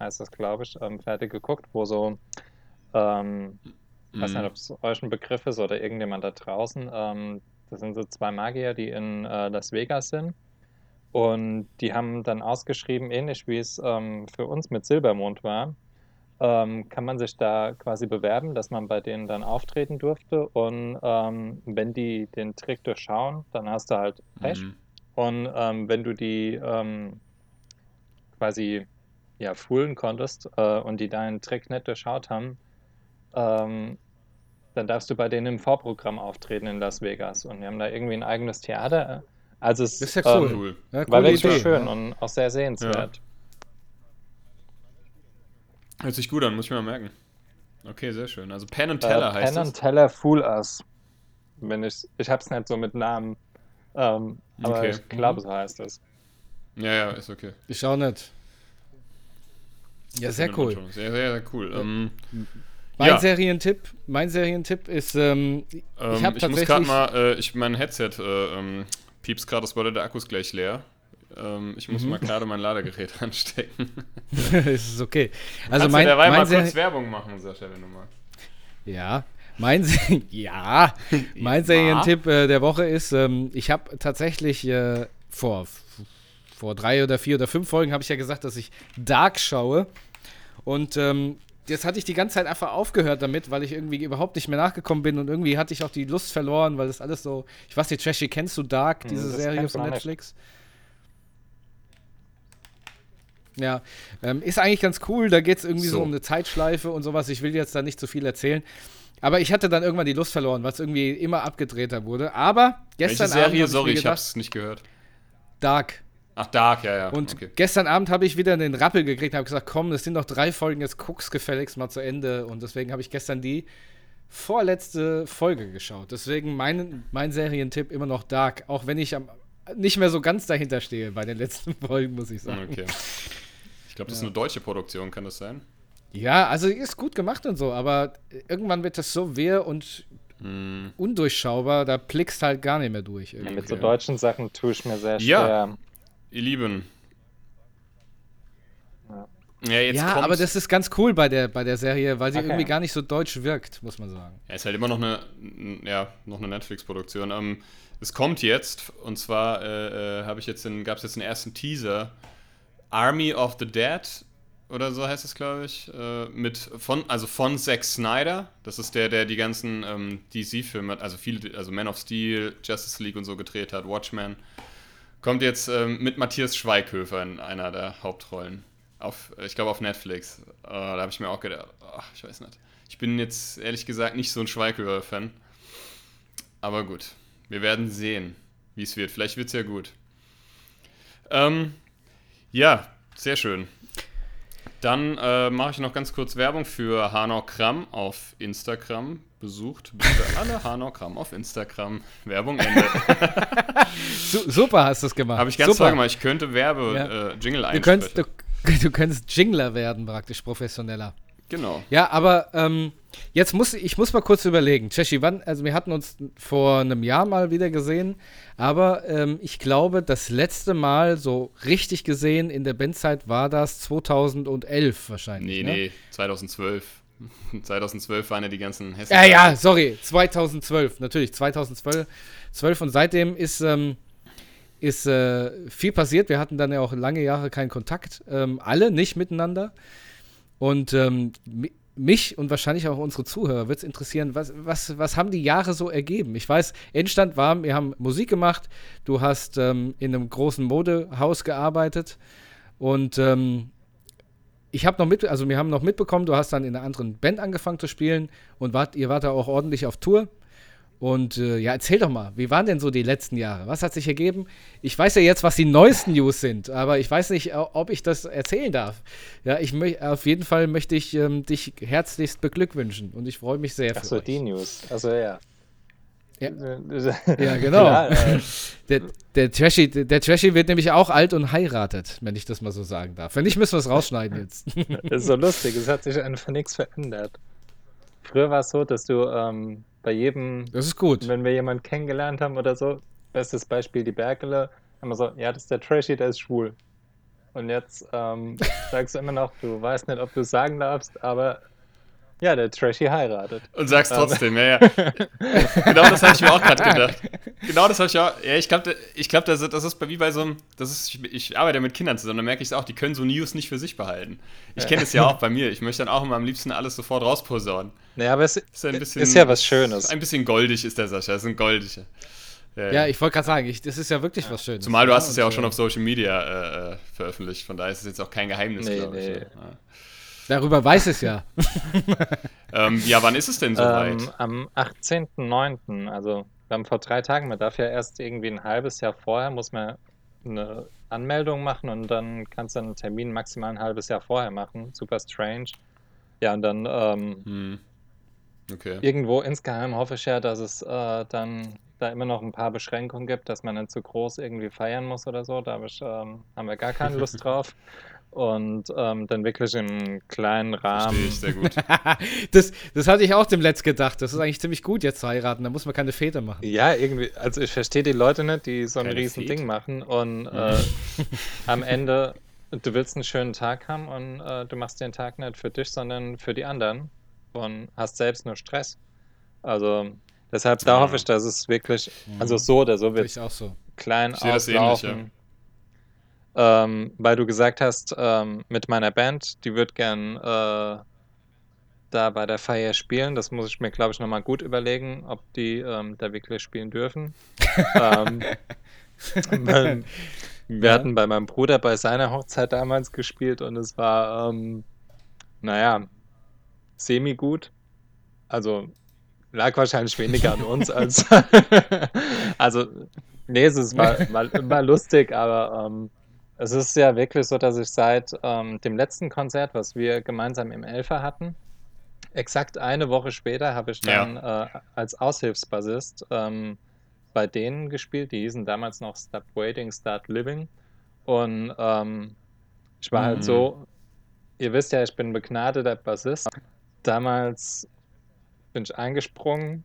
S4: heißt das, glaube ich, ähm, fertig geguckt, wo so, ähm, ich weiß nicht, mhm. ob es euch ein Begriff ist oder irgendjemand da draußen, ähm, das sind so zwei Magier, die in äh, Las Vegas sind. Und die haben dann ausgeschrieben, ähnlich wie es ähm, für uns mit Silbermond war, ähm, kann man sich da quasi bewerben, dass man bei denen dann auftreten durfte. Und ähm, wenn die den Trick durchschauen, dann hast du halt Pech. Mhm. Und ähm, wenn du die ähm, quasi ja, foolen konntest äh, und die deinen Trick nicht durchschaut haben, ähm, dann darfst du bei denen im Vorprogramm auftreten in Las Vegas. Und wir haben da irgendwie ein eigenes Theater. Also es
S3: ist ja cool.
S4: Ähm, ja, war wirklich Idee. schön und auch sehr sehenswert. Ja.
S2: Hört sich gut an, muss ich mir mal merken. Okay, sehr schön. Also Penn and Teller äh, heißt
S4: Penn and Teller Fool Us. Wenn ich, ich hab's nicht so mit Namen, ähm, aber okay. ich glaube, so heißt es.
S2: Ja, ja, ist okay.
S3: Ich schau nicht. Ja, sehr cool.
S2: Sehr, sehr, sehr cool. Ähm,
S3: mein ja. Serientipp, mein Serientipp ist, ähm,
S2: ich ähm, habe tatsächlich... Ich muss gerade mal, äh, ich, mein Headset äh, ähm, piepst gerade, das wurde der Akku ist gleich leer. Ähm, ich muss mhm. mal gerade mein Ladegerät <laughs> anstecken. <laughs>
S3: es ist okay. Also
S2: Kannst
S3: mein,
S2: du derweil
S3: mein
S2: mal Seri kurz Werbung machen, Sascha, wenn du magst.
S3: Ja, mein, <laughs> ja, mein Serientipp äh, der Woche ist, ähm, ich habe tatsächlich äh, vor, vor drei oder vier oder fünf Folgen habe ich ja gesagt, dass ich Dark schaue. Und ähm, jetzt hatte ich die ganze Zeit einfach aufgehört damit, weil ich irgendwie überhaupt nicht mehr nachgekommen bin und irgendwie hatte ich auch die Lust verloren, weil das alles so. Ich weiß nicht, Trashy, kennst du Dark, hm, diese das Serie von Netflix? Ja, ähm, ist eigentlich ganz cool. Da geht es irgendwie so. so. um eine Zeitschleife und sowas. Ich will jetzt da nicht zu so viel erzählen. Aber ich hatte dann irgendwann die Lust verloren, weil es irgendwie immer abgedrehter wurde. Aber gestern
S2: Welche Serie? Abend. Sorry, ich, gedacht, ich hab's nicht gehört.
S3: Dark.
S2: Ach, Dark, ja, ja.
S3: Und okay. gestern Abend habe ich wieder den Rappel gekriegt und habe gesagt, komm, das sind noch drei Folgen, jetzt guck's gefälligst mal zu Ende. Und deswegen habe ich gestern die vorletzte Folge geschaut. Deswegen mein, mein Serientipp immer noch Dark, auch wenn ich am, nicht mehr so ganz dahinter stehe bei den letzten <laughs> Folgen, muss ich sagen. Okay.
S2: Ich glaube, das ja. ist eine deutsche Produktion, kann das sein?
S3: Ja, also ist gut gemacht und so, aber irgendwann wird das so wehr und mm. undurchschaubar, da blickst halt gar nicht mehr durch.
S4: Ja, mit so deutschen Sachen tue ich mir sehr schwer.
S2: Ja, ihr Lieben.
S3: Ja, ja aber das ist ganz cool bei der, bei der Serie, weil sie okay. irgendwie gar nicht so deutsch wirkt, muss man sagen.
S2: Ja, ist halt immer noch eine, ja, noch eine Netflix-Produktion. Ähm, es kommt jetzt, und zwar äh, äh, ich jetzt gab es jetzt den ersten Teaser Army of the Dead oder so heißt es, glaube ich, äh, mit von, also von Zack Snyder. Das ist der, der die ganzen ähm, DC-Filme, also viele, also Man of Steel, Justice League und so gedreht hat, Watchmen. Kommt jetzt ähm, mit Matthias Schweighöfer in einer der Hauptrollen. Auf, ich glaube auf Netflix. Uh, da habe ich mir auch gedacht, oh, ich weiß nicht. Ich bin jetzt ehrlich gesagt nicht so ein Schweighöfer-Fan. Aber gut, wir werden sehen, wie es wird. Vielleicht wird es ja gut. Ähm, ja, sehr schön. Dann äh, mache ich noch ganz kurz Werbung für Hanau Kram auf Instagram. Besucht bitte alle Hanau Kram auf Instagram. Werbung Ende. <laughs>
S3: Super hast du es gemacht.
S2: Habe ich ganz Super. gemacht. Ich könnte Werbe-Jingle ja. äh, einsprechen.
S3: Du, könntest, du, <laughs> du könntest Jingler werden, praktisch professioneller.
S2: Genau.
S3: Ja, aber ähm, jetzt muss ich muss mal kurz überlegen. Cheshi, wann, also wir hatten uns vor einem Jahr mal wieder gesehen, aber ähm, ich glaube, das letzte Mal so richtig gesehen in der Bandzeit war das 2011 wahrscheinlich.
S2: Nee, ne? nee, 2012. <laughs> 2012 waren ja die ganzen
S3: Hessen. Ja, ja, sorry, 2012, natürlich, 2012 12 und seitdem ist, ähm, ist äh, viel passiert. Wir hatten dann ja auch lange Jahre keinen Kontakt, ähm, alle nicht miteinander. Und ähm, mich und wahrscheinlich auch unsere Zuhörer wird es interessieren, was, was, was haben die Jahre so ergeben? Ich weiß, Endstand war, wir haben Musik gemacht, du hast ähm, in einem großen Modehaus gearbeitet und ähm, ich habe noch mit, also wir haben noch mitbekommen, du hast dann in einer anderen Band angefangen zu spielen und wart, ihr wart da auch ordentlich auf Tour. Und äh, ja, erzähl doch mal, wie waren denn so die letzten Jahre? Was hat sich ergeben? Ich weiß ja jetzt, was die neuesten News sind, aber ich weiß nicht, ob ich das erzählen darf. Ja, ich auf jeden Fall möchte ich ähm, dich herzlichst beglückwünschen und ich freue mich sehr.
S4: Ach so, die News. Also ja.
S3: Ja, ja genau. Ja, äh, <laughs> der, der, Trashy, der Trashy wird nämlich auch alt und heiratet, wenn ich das mal so sagen darf. Wenn nicht, müssen wir es rausschneiden jetzt. <laughs>
S4: Das ist so lustig, es hat sich einfach nichts verändert. Früher war es so, dass du ähm, bei jedem,
S3: das ist gut.
S4: wenn wir jemanden kennengelernt haben oder so, bestes Beispiel die Bergele, immer so, ja, das ist der Trashy, der ist schwul. Und jetzt ähm, <laughs> sagst du immer noch, du weißt nicht, ob du es sagen darfst, aber ja, der Trashy heiratet.
S2: Und sagst trotzdem, ja, ja. <laughs> genau das habe ich mir auch gerade gedacht. Genau das habe ich auch. Ja, ich glaube, ich glaub, das, das ist wie bei so einem. Das ist, ich, ich arbeite mit Kindern zusammen, da merke ich es auch, die können so News nicht für sich behalten. Ich kenne es ja auch bei mir. Ich möchte dann auch immer am liebsten alles sofort rausposaunen.
S4: Naja, aber es ist, ein bisschen, ist ja was Schönes.
S2: Ein bisschen goldig ist der Sascha, das ist ein goldiger.
S3: Ja, ja, ich wollte gerade sagen, ich, das ist ja wirklich ja. was Schönes.
S2: Zumal du hast es ja auch schon auf Social Media äh, äh, veröffentlicht, von daher ist es jetzt auch kein Geheimnis, nee, glaube ich.
S3: Darüber weiß es ja. <laughs>
S2: ähm, ja, wann ist es denn soweit?
S4: Ähm, am 18.09., also wir haben vor drei Tagen, man darf ja erst irgendwie ein halbes Jahr vorher, muss man eine Anmeldung machen und dann kannst du einen Termin maximal ein halbes Jahr vorher machen. Super strange. Ja, und dann ähm, hm. okay. irgendwo insgeheim hoffe ich ja, dass es äh, dann da immer noch ein paar Beschränkungen gibt, dass man nicht zu groß irgendwie feiern muss oder so. Da hab ich, ähm, haben wir gar keine Lust <laughs> drauf und ähm, dann wirklich im kleinen Rahmen. Verstehe ich sehr gut. <laughs>
S3: das, das hatte ich auch dem Letzt gedacht. Das ist eigentlich ziemlich gut, jetzt zu heiraten. Da muss man keine Fete machen.
S4: Ja, irgendwie. Also, ich verstehe die Leute nicht, die so ein keine riesen Ding machen und äh, am Ende, du willst einen schönen Tag haben und äh, du machst den Tag nicht für dich, sondern für die anderen und hast selbst nur Stress. Also, deshalb, da ja. hoffe ich, dass es wirklich, also so oder so wird
S3: ich auch so.
S4: klein auslaufen. Ähnlich, ja ähm, weil du gesagt hast, ähm, mit meiner Band, die wird gern äh, da bei der Feier spielen. Das muss ich mir, glaube ich, nochmal gut überlegen, ob die ähm, da wirklich spielen dürfen. <laughs> ähm, mein, wir ja. hatten bei meinem Bruder bei seiner Hochzeit damals gespielt und es war, ähm, naja, semi-gut. Also lag wahrscheinlich weniger an uns <laughs> als. <laughs> also, nee, es war, war, war lustig, aber ähm, es ist ja wirklich so, dass ich seit ähm, dem letzten Konzert, was wir gemeinsam im Elfer hatten, exakt eine Woche später habe ich dann ja. äh, als Aushilfsbassist ähm, bei denen gespielt. Die hießen damals noch Stop Waiting, Start Living. Und ähm, ich war mhm. halt so, ihr wisst ja, ich bin begnadeter Bassist. Damals bin ich eingesprungen,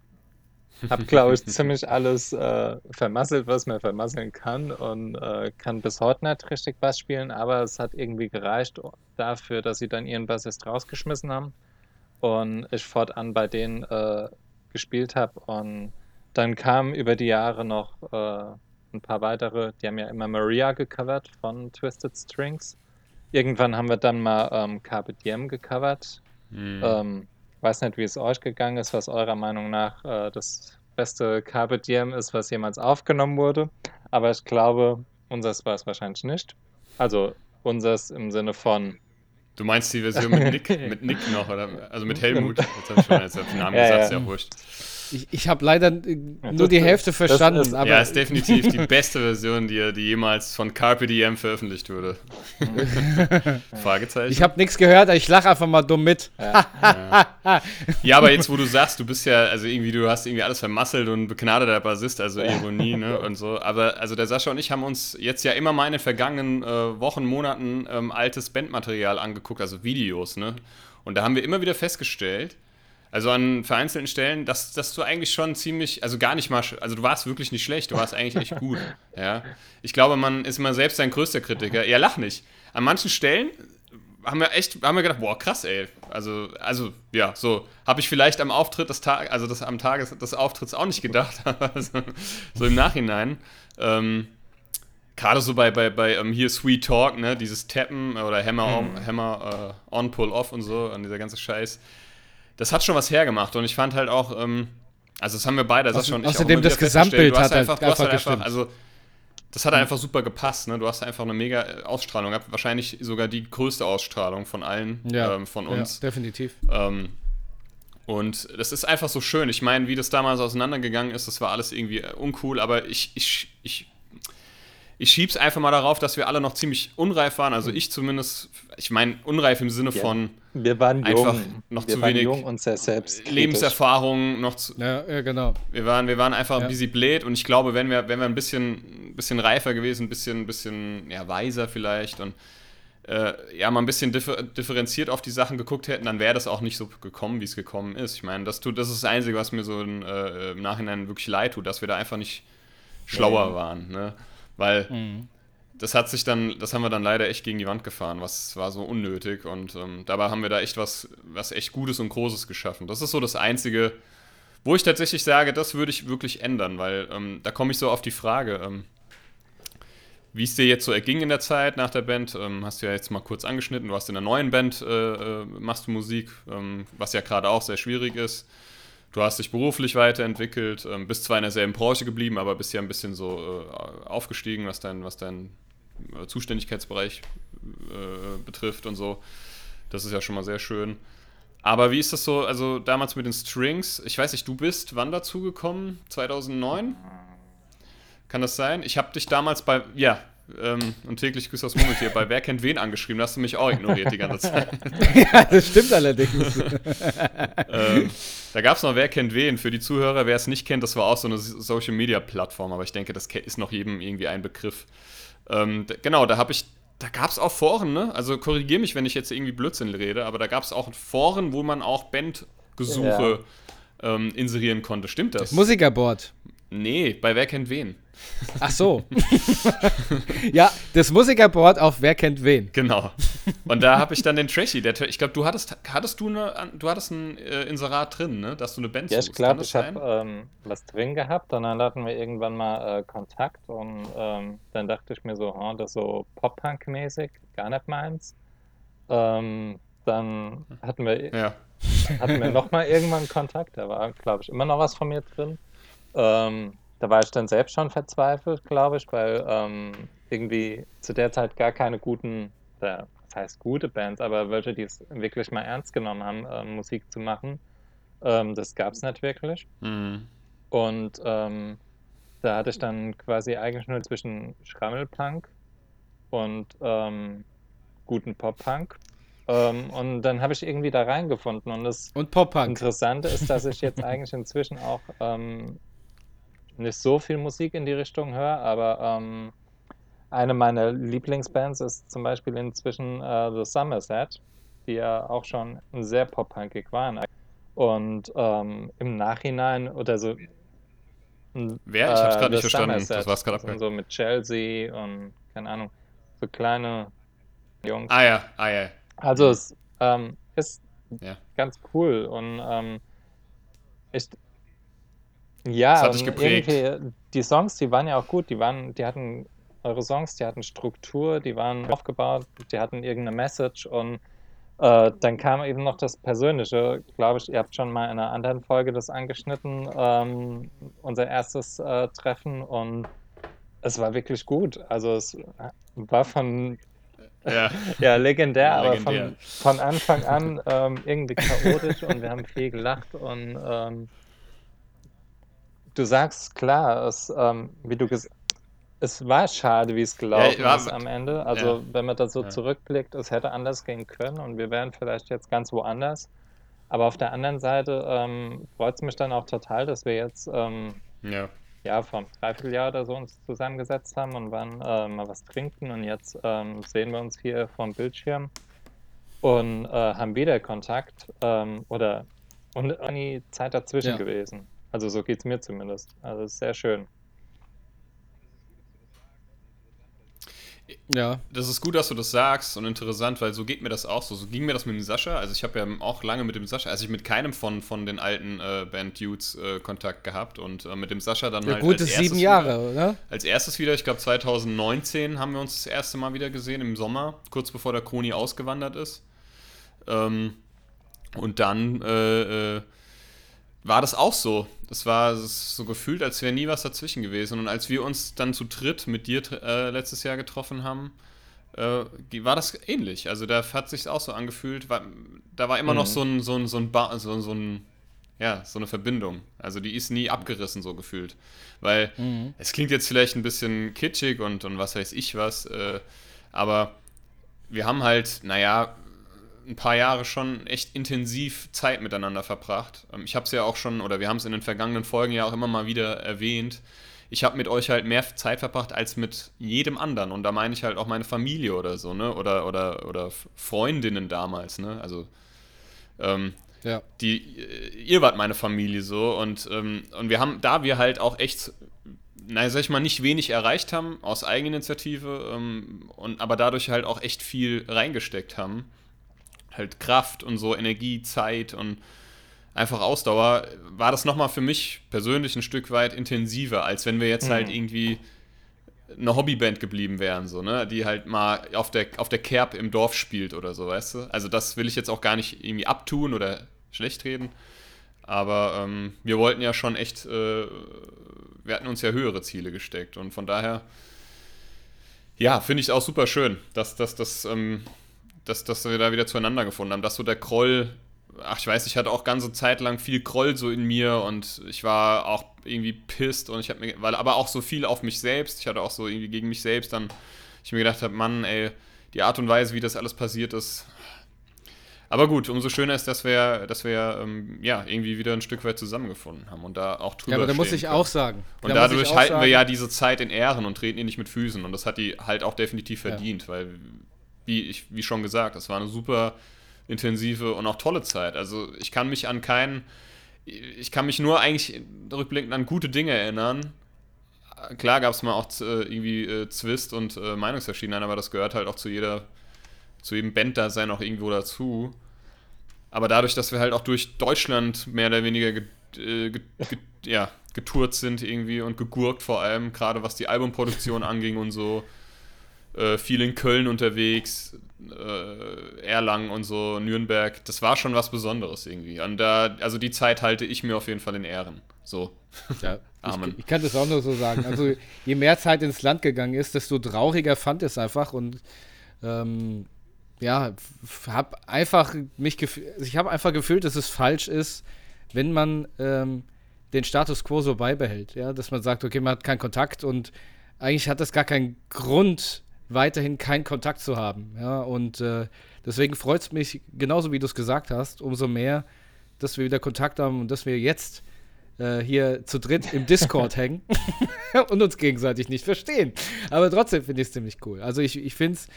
S4: habe, glaube ich, ziemlich alles äh, vermasselt, was man vermasseln kann und äh, kann bis heute nicht richtig Bass spielen, aber es hat irgendwie gereicht dafür, dass sie dann ihren Bassist rausgeschmissen haben und ich fortan bei denen äh, gespielt habe und dann kamen über die Jahre noch äh, ein paar weitere, die haben ja immer Maria gecovert von Twisted Strings. Irgendwann haben wir dann mal ähm, Carpe Diem gecovert. Mhm. Ähm, weiß nicht, wie es euch gegangen ist, was eurer Meinung nach äh, das beste Carpe Diem ist, was jemals aufgenommen wurde. Aber ich glaube, unseres war es wahrscheinlich nicht. Also unseres im Sinne von.
S2: Du meinst die Version mit Nick, <laughs> mit Nick noch, oder? Also mit Helmut. Jetzt habe ich schon jetzt den Namen ja, gesagt, ja. ja wurscht.
S3: Ich, ich habe leider äh, nur die Hälfte verstanden.
S2: Ist, aber ja, ist definitiv die beste Version, die, die jemals von Carpe Diem veröffentlicht wurde. <laughs> Fragezeichen.
S3: Ich habe nichts gehört, ich lache einfach mal dumm mit.
S2: Ja. ja. <laughs> ja. aber jetzt, wo du sagst, du bist ja, also irgendwie, du hast irgendwie alles vermasselt und begnadeter Bassist, also Ironie, ne, <laughs> und so. Aber also der Sascha und ich haben uns jetzt ja immer mal in den vergangenen äh, Wochen, Monaten ähm, altes Bandmaterial angeguckt, also Videos, ne. Und da haben wir immer wieder festgestellt, also an vereinzelten Stellen, dass, dass du eigentlich schon ziemlich, also gar nicht mal, also du warst wirklich nicht schlecht, du warst eigentlich echt <laughs> gut. Ja. Ich glaube, man ist immer selbst sein größter Kritiker. Ja, lach nicht. An manchen Stellen haben wir echt, haben wir gedacht, boah, krass, ey. Also, also, ja, so habe ich vielleicht am Auftritt des Tages, also das am Tage des Auftritts auch nicht gedacht, <laughs> also, so im Nachhinein. Ähm, Gerade so bei, bei, bei um, ähm, hier Sweet Talk, ne, dieses Tappen oder Hammer, mhm. on, Hammer uh, on, Pull off und so, und dieser ganze Scheiß das hat schon was hergemacht und ich fand halt auch, ähm, also das haben wir beide, das schon.
S3: Außerdem das Gesamtbild hat halt einfach,
S2: einfach, halt einfach also das hat einfach super gepasst, ne? Du hast einfach eine mega äh, Ausstrahlung gehabt, wahrscheinlich sogar die größte Ausstrahlung von allen ja, ähm, von uns.
S3: Ja, definitiv.
S2: Ähm, und das ist einfach so schön. Ich meine, wie das damals auseinandergegangen ist, das war alles irgendwie äh, uncool, aber ich, ich, ich ich schieb's einfach mal darauf, dass wir alle noch ziemlich unreif waren. Also ich zumindest, ich meine, unreif im Sinne von
S4: wir waren
S2: einfach
S4: jung.
S2: noch
S4: wir
S2: zu
S4: waren
S2: wenig
S4: jung und sehr selbst.
S2: Lebenserfahrung, noch zu,
S3: Ja, ja genau.
S2: wir waren, wir waren einfach
S3: Ja.
S2: ein bisschen blöd und ich glaube, wenn wir, wenn wir ein bisschen, ein bisschen reifer gewesen, ein bisschen, ein bisschen ja, weiser vielleicht und äh, ja, mal ein bisschen differ differenziert auf die Sachen geguckt hätten, dann wäre das auch nicht so gekommen, wie es gekommen ist. Ich meine, das, tut, das ist das Einzige, was mir so in, äh, im Nachhinein wirklich leid tut, dass wir da einfach nicht schlauer
S4: Nee.
S2: waren. Ne? Weil
S3: Mhm.
S2: Das hat sich dann, das haben wir dann leider echt gegen die Wand gefahren, was war so unnötig und ähm, dabei haben wir da echt was, was echt Gutes und Großes geschaffen. Das ist so das Einzige, wo ich tatsächlich sage, das würde ich wirklich ändern, weil ähm, da komme ich so auf die Frage, ähm, wie es dir jetzt so erging in der Zeit nach der Band, ähm, hast du ja jetzt mal kurz angeschnitten, du hast in der neuen Band, äh, äh, machst du Musik, ähm, was ja gerade auch sehr schwierig ist. Du hast dich beruflich weiterentwickelt, ähm, bist zwar in derselben Branche geblieben, aber bist ja ein bisschen so äh, aufgestiegen, was dein, was dein Zuständigkeitsbereich äh, betrifft und so. Das ist ja schon mal sehr schön. Aber wie ist das so, also damals mit den Strings? Ich weiß nicht, du bist wann dazu gekommen? 2009? Kann das sein? Ich habe dich damals bei, ja, ähm, und täglich grüßt das Murmeltier, bei Wer kennt wen angeschrieben, da hast du mich auch ignoriert die ganze Zeit. <laughs>
S3: ja, das stimmt allerdings. <laughs>
S2: ähm, da gab es noch Wer kennt wen. Für die Zuhörer, wer es nicht kennt, das war auch so eine Social Media Plattform, aber ich denke, das ist noch jedem irgendwie ein Begriff. Ähm, genau, da habe ich, da gab es auch Foren, ne? Also korrigier mich, wenn ich jetzt irgendwie Blödsinn rede, aber da gab es auch Foren, wo man auch Bandgesuche ähm, inserieren konnte. Stimmt das?
S3: Musikerboard.
S2: nee, bei Wer kennt wen.
S3: Ach so. <laughs> ja, das Musikerboard auf Wer kennt wen.
S2: Genau. Und da habe ich dann den Trashy. Der, ich glaube, du hattest, hattest du eine, du hattest ein äh, Inserat drin, ne? Dass du eine Band
S4: Ja, ich
S2: suchst.
S4: Glaube, ich habe ähm, was drin gehabt und dann hatten wir irgendwann mal äh, Kontakt und ähm, dann dachte ich mir so, oh, das ist so Pop-Punk-mäßig, gar nicht meins. Ähm, dann hatten wir,
S2: Ja.
S4: hatten wir nochmal irgendwann Kontakt, da war, glaube ich, immer noch was von mir drin. Ähm, da war ich dann selbst schon verzweifelt, glaube ich, weil ähm, irgendwie zu der Zeit gar keine guten, äh, das heißt gute Bands, aber welche, die es wirklich mal ernst genommen haben, ähm, Musik zu machen, ähm, das gab es nicht wirklich.
S2: Mhm.
S4: Und ähm, da hatte ich dann quasi eigentlich nur zwischen Schrammelpunk und ähm, guten Pop-Punk. Ähm, und dann habe ich irgendwie da reingefunden. Und das
S3: Und Pop-Punk.
S4: Interessante ist, dass ich jetzt eigentlich inzwischen auch ähm, nicht so viel Musik in die Richtung höre, aber ähm, eine meiner Lieblingsbands ist zum Beispiel inzwischen äh, The Somerset, die ja auch schon sehr pop-punkig waren. Und ähm, im Nachhinein oder so.
S2: Wer? Ich hab's grad
S4: The
S2: nicht verstanden.
S4: Somerset.
S2: Das war's grad
S4: Das sind
S2: abge-
S4: So mit Chelsea und keine Ahnung, so kleine Jungs.
S2: Ah ja, ah ja.
S4: Also es ähm, ist
S2: Ja.
S4: ganz cool und ähm, ich ja,
S2: Das hat dich geprägt.
S4: irgendwie die Songs, die waren ja auch gut, die waren, die hatten eure Songs, die hatten Struktur, die waren aufgebaut, die hatten irgendeine Message und äh, dann kam eben noch das Persönliche, glaube ich, ihr habt schon mal in einer anderen Folge das angeschnitten, ähm, unser erstes äh, Treffen und es war wirklich gut. Also es war von
S2: Ja. <laughs>
S4: ja, legendär, aber
S2: Legendär.
S4: von, von Anfang an ähm, irgendwie chaotisch und wir haben viel gelacht und ähm, du sagst klar, es, ähm, wie du es war schade, wie es gelaufen
S2: Ja,
S4: ist am Ende. Also
S2: ja.
S4: wenn man da so
S2: Ja.
S4: zurückblickt, es hätte anders gehen können und wir wären vielleicht jetzt ganz woanders. Aber auf der anderen Seite ähm, freut es mich dann auch total, dass wir jetzt ähm,
S2: ja.
S4: vor einem Dreivierteljahr oder so uns zusammengesetzt haben und waren äh, mal was trinken und jetzt ähm, sehen wir uns hier vor dem Bildschirm und äh, haben wieder Kontakt ähm, oder und nie Zeit dazwischen gewesen. Also so geht es mir zumindest. Also ist sehr schön.
S3: Ja.
S2: Das ist gut, dass du das sagst und interessant, weil so geht mir das auch so. So ging mir das mit dem Sascha. Also ich habe ja auch lange mit dem Sascha, also ich mit keinem von, von den alten äh, Band-Dudes äh, Kontakt gehabt und äh, mit dem Sascha dann
S3: ja
S2: halt
S3: gute
S2: als erstes
S3: sieben Jahre,
S2: Wieder,
S3: oder?
S2: als erstes wieder, ich glaube 2019 haben wir uns das erste Mal wieder gesehen im Sommer, kurz bevor der Kroni ausgewandert ist. Ähm, und dann äh, äh, war das auch so. War es ist so gefühlt, als wäre nie was dazwischen gewesen. Und als wir uns dann zu dritt mit dir äh, letztes Jahr getroffen haben, äh, war das ähnlich. Also da hat sich auch so angefühlt, war, da war immer
S4: Mhm.
S2: noch so ein, so ein, so ein, ba so, so ein ja, so eine Verbindung. Also die ist nie abgerissen, so gefühlt. Weil mhm. es klingt jetzt vielleicht ein bisschen kitschig und, und was weiß ich was, äh, aber wir haben halt, naja, ein paar Jahre schon echt intensiv Zeit miteinander verbracht. Ähm, ich habe es ja auch schon, oder wir haben es in den vergangenen Folgen ja auch immer mal wieder erwähnt. Ich habe mit euch halt mehr Zeit verbracht als mit jedem anderen. Und da meine ich halt auch meine Familie oder so, ne? Oder, oder, oder Freundinnen damals, ne? Also, ähm, ja. die, äh, ihr wart meine Familie so. Und, ähm, und wir haben, da wir halt auch echt naja, sag ich mal, nicht wenig erreicht haben aus Eigeninitiative, ähm, und, aber dadurch halt auch echt viel reingesteckt haben, halt Kraft und so, Energie, Zeit und einfach Ausdauer, war das nochmal für mich persönlich ein Stück weit intensiver, als wenn wir jetzt mhm. halt irgendwie eine Hobbyband geblieben wären, so, ne, die halt mal auf der, auf der Kerb im Dorf spielt oder so, weißt du? Also das will ich jetzt auch gar nicht irgendwie abtun oder schlecht reden. Aber ähm, wir wollten ja schon echt, äh, wir hatten uns ja höhere Ziele gesteckt und von daher, ja, finde ich es auch super schön, dass, dass, dass ähm, dass, dass wir da wieder zueinander gefunden haben. Dass so der Kroll, ach, ich weiß, ich hatte auch ganze Zeit lang viel Kroll so in mir und ich war auch irgendwie pisst und ich habe mir, weil aber auch so viel auf mich selbst. Ich hatte auch so irgendwie gegen mich selbst dann, ich mir gedacht habe, Mann, ey, die Art und Weise, wie das alles passiert ist. Aber gut, umso schöner ist, dass wir, dass wir ähm, ja irgendwie wieder ein Stück weit zusammengefunden haben und da auch drüber
S3: Ja, aber da muss ich können. auch sagen.
S2: Und da dadurch halten sagen, wir ja diese Zeit in Ehren und treten ihr nicht mit Füßen und das hat die halt auch definitiv verdient, ja. weil wie, ich, wie schon gesagt, es war eine super intensive und auch tolle Zeit. Also ich kann mich an keinen, ich kann mich nur eigentlich rückblickend an gute Dinge erinnern. Klar gab es mal auch äh, irgendwie äh, Zwist und äh, Meinungsverschiedenheit, aber das gehört halt auch zu jeder, zu jedem Band-Dasein auch irgendwo dazu. Aber dadurch, dass wir halt auch durch Deutschland mehr oder weniger get, äh, get, get, ja, getourt sind irgendwie und gegurkt vor allem, gerade was die Albumproduktion <laughs> anging und so, äh, viel in Köln unterwegs, äh, Erlangen und so, Nürnberg. Das war schon was Besonderes irgendwie. Und da, also die Zeit halte ich mir auf jeden Fall in Ehren. So. <laughs>
S3: Ja, Amen. Ich, ich, kann das auch nur so sagen. Also je mehr Zeit ins Land gegangen ist, desto trauriger fand es einfach und ähm, ja, habe einfach mich ich habe einfach gefühlt, dass es falsch ist, wenn man ähm, den Status quo so beibehält, ja, dass man sagt, okay, man hat keinen Kontakt und eigentlich hat das gar keinen Grund, weiterhin keinen Kontakt zu haben. Ja, und äh, deswegen freut es mich, genauso wie du es gesagt hast, umso mehr, dass wir wieder Kontakt haben und dass wir jetzt äh, hier zu dritt im Discord <laughs> hängen <laughs> und uns gegenseitig nicht verstehen. Aber trotzdem finde ich es ziemlich cool. Also ich, ich finde es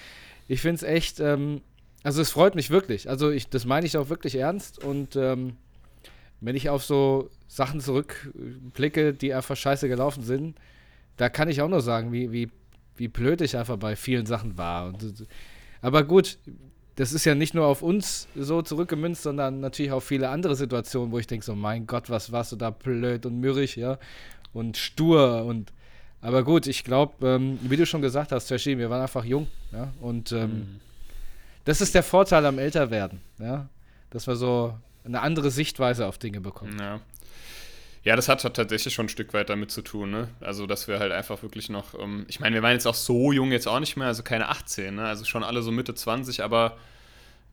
S3: ich find's echt, ähm, also es freut mich wirklich. Also ich, das meine ich auch wirklich ernst und ähm, wenn ich auf so Sachen zurückblicke, die einfach scheiße gelaufen sind, da kann ich auch nur sagen, wie, wie wie blöd ich einfach bei vielen Sachen war. Und, aber gut, das ist ja nicht nur auf uns so zurückgemünzt, sondern natürlich auch viele andere Situationen, wo ich denke so, mein Gott, was warst du da blöd und mürrig, ja, und stur und aber gut, ich glaube, ähm, wie du schon gesagt hast, Tashi, wir waren einfach jung, ja, und ähm, mhm. das ist der Vorteil am Älterwerden, ja, dass wir so eine andere Sichtweise auf Dinge bekommen.
S2: Ja. Ja, das hat tatsächlich schon ein Stück weit damit zu tun, ne? Also, dass wir halt einfach wirklich noch, ähm, ich meine, wir waren jetzt auch so jung jetzt auch nicht mehr, also keine 18, ne? Also schon alle so Mitte 20, aber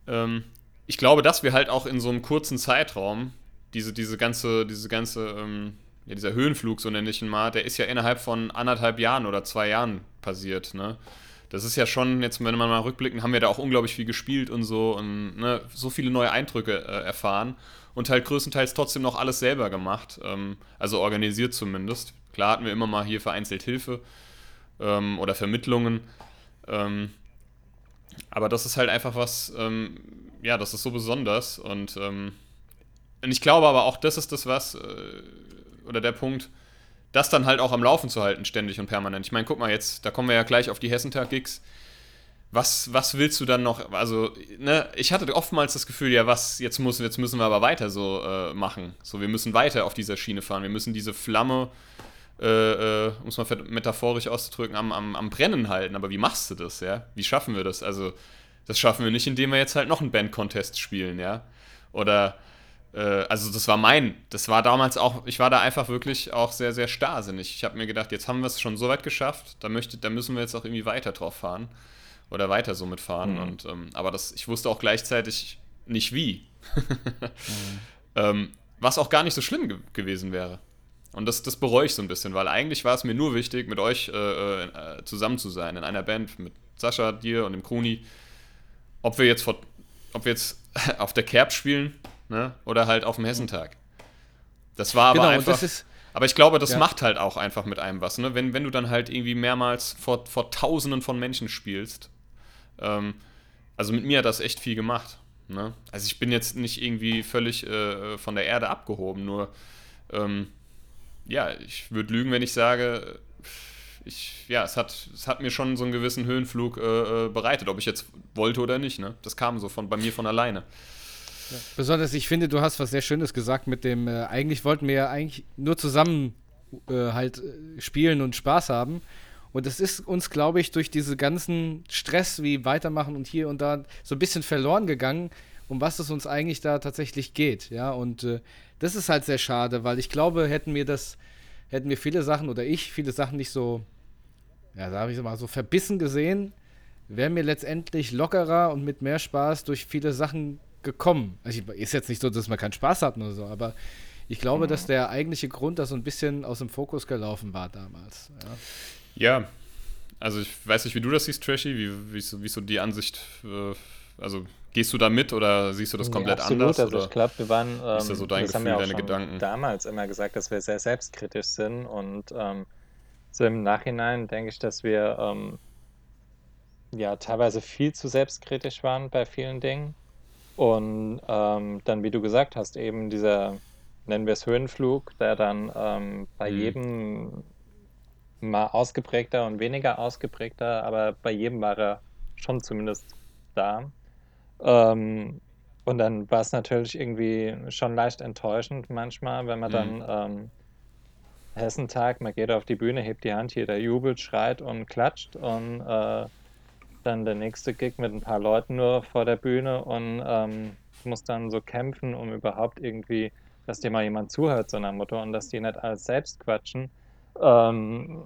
S2: ähm, ich glaube, dass wir halt auch in so einem kurzen Zeitraum diese, diese ganze, diese ganze, ähm, ja, dieser Höhenflug, so nenne ich ihn mal, der ist ja innerhalb von anderthalb Jahren oder zwei Jahren passiert, ne? Das ist ja schon, jetzt, wenn man mal rückblicken, haben wir da auch unglaublich viel gespielt und so und ne, so viele neue Eindrücke äh, erfahren und halt größtenteils trotzdem noch alles selber gemacht. Ähm, also organisiert zumindest. Klar hatten wir immer mal hier vereinzelt Hilfe ähm, oder Vermittlungen. Ähm, aber das ist halt einfach was, ähm, ja, das ist so besonders. Und, ähm, und ich glaube aber auch, das ist das was, äh, oder der Punkt, das dann halt auch am Laufen zu halten, ständig und permanent. Ich meine, guck mal jetzt, da kommen wir ja gleich auf die Hessentag-Gigs was, was willst du dann noch? Also, ne, ich hatte oftmals das Gefühl, ja, was, jetzt, muss, jetzt müssen wir aber weiter so äh, machen. So, wir müssen weiter auf dieser Schiene fahren. Wir müssen diese Flamme, äh, äh, um es mal metaphorisch auszudrücken, am, am, am Brennen halten. Aber wie machst du das, ja? Wie schaffen wir das? Also, das schaffen wir nicht, indem wir jetzt halt noch einen Band-Contest spielen, ja? Oder, also, das war mein, das war damals auch, ich war da einfach wirklich auch sehr, sehr starrsinnig. Ich habe mir gedacht, jetzt haben wir es schon so weit geschafft, da, möchte, da müssen wir jetzt auch irgendwie weiter drauf fahren oder weiter so mitfahren. Mhm. Und, ähm, aber das, ich wusste auch gleichzeitig nicht wie. mhm. <laughs> ähm, was auch gar nicht so schlimm ge gewesen wäre. Und das, das bereue ich so ein bisschen, weil eigentlich war es mir nur wichtig, mit euch äh, äh, zusammen zu sein, in einer Band, mit Sascha, dir und dem Kruni. Ob wir jetzt, vor, ob wir jetzt <laughs> auf der Kerb spielen ne? oder halt auf dem Hessentag. Das war aber genau, einfach. Aber ich glaube, das ja. macht halt auch einfach mit einem was. Ne? Wenn, wenn du dann halt irgendwie mehrmals vor, vor Tausenden von Menschen spielst. Ähm, also mit mir hat das echt viel gemacht. Ne? Also ich bin jetzt nicht irgendwie völlig äh, von der Erde abgehoben, nur ähm, ja, ich würde lügen, wenn ich sage, ich, ja, es hat, es hat mir schon so einen gewissen Höhenflug äh, äh, bereitet, ob ich jetzt wollte oder nicht. Ne? Das kam so von, bei mir von alleine.
S3: Besonders, ich finde, du hast was sehr Schönes gesagt mit dem, äh, eigentlich wollten wir ja eigentlich nur zusammen äh, halt äh, spielen und Spaß haben. Und es ist uns, glaube ich, durch diese ganzen Stress wie weitermachen und hier und da so ein bisschen verloren gegangen, um was es uns eigentlich da tatsächlich geht. Ja, und äh, das ist halt sehr schade, weil ich glaube, hätten wir das, hätten wir viele Sachen oder ich viele Sachen nicht so, ja, sag ich mal, so verbissen gesehen, wären wir letztendlich lockerer und mit mehr Spaß durch viele Sachen gekommen. Also ist jetzt nicht so, dass man keinen Spaß hat oder so, aber ich glaube, mhm. dass der eigentliche Grund da so ein bisschen aus dem Fokus gelaufen war damals.
S2: Ja, ja also ich weiß nicht, wie du das siehst, Trashy, wie, wie, wie so die Ansicht, äh, also Gehst du da mit oder siehst du das komplett
S4: nee, absolut.
S2: anders?
S4: Also ich glaube, wir waren, ähm,
S2: ist so dein
S4: das
S2: Gefühl, deine Gedanken?
S4: damals immer gesagt, dass wir sehr selbstkritisch sind und ähm, so im Nachhinein denke ich, dass wir ähm, ja teilweise viel zu selbstkritisch waren bei vielen Dingen und ähm, dann, wie du gesagt hast, eben dieser, nennen wir es Höhenflug, der dann ähm, bei mhm. jedem mal ausgeprägter und weniger ausgeprägter, aber bei jedem war er schon zumindest da. Ähm, und dann war es natürlich irgendwie schon leicht enttäuschend manchmal, wenn man mhm. dann ähm, Hessentag, man geht auf die Bühne, hebt die Hand, jeder jubelt, schreit und klatscht und äh, dann der nächste Gig mit ein paar Leuten nur vor der Bühne und ähm, muss dann so kämpfen, um überhaupt irgendwie, dass dir mal jemand zuhört, so einer Motto, und dass die nicht alles selbst quatschen. Ähm,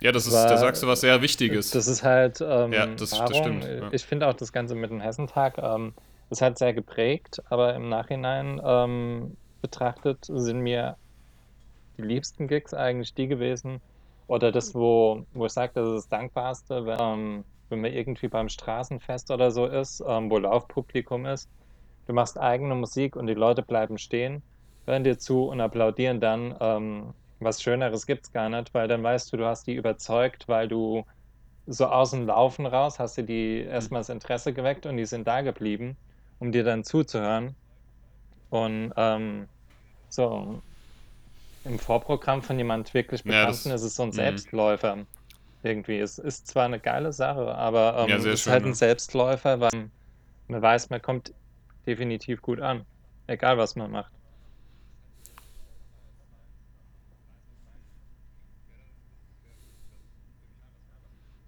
S2: ja, das ist, War, da sagst du was sehr Wichtiges.
S4: Das ist halt, ähm,
S2: ja, das, das stimmt. Ja.
S4: Ich finde auch das Ganze mit dem Hessentag, ähm, ist halt sehr geprägt, aber im Nachhinein ähm, betrachtet sind mir die liebsten Gigs eigentlich die gewesen, oder das, wo, wo ich sage, das ist das Dankbarste, wenn, ähm, wenn man irgendwie beim Straßenfest oder so ist, ähm, wo Laufpublikum ist, du machst eigene Musik und die Leute bleiben stehen, hören dir zu und applaudieren dann ähm, was Schöneres gibt es gar nicht, weil dann weißt du, du hast die überzeugt, weil du so aus dem Laufen raus hast du die mhm. erstmal das Interesse geweckt und die sind da geblieben, um dir dann zuzuhören. Und ähm, so im Vorprogramm von jemand wirklich Bekannten ja, ist es so ein mhm. Selbstläufer. Mh. Irgendwie. Es ist zwar eine geile Sache, aber ähm, ja, es ist schön, halt ein Selbstläufer, weil man weiß, man kommt definitiv gut an. Egal was man macht.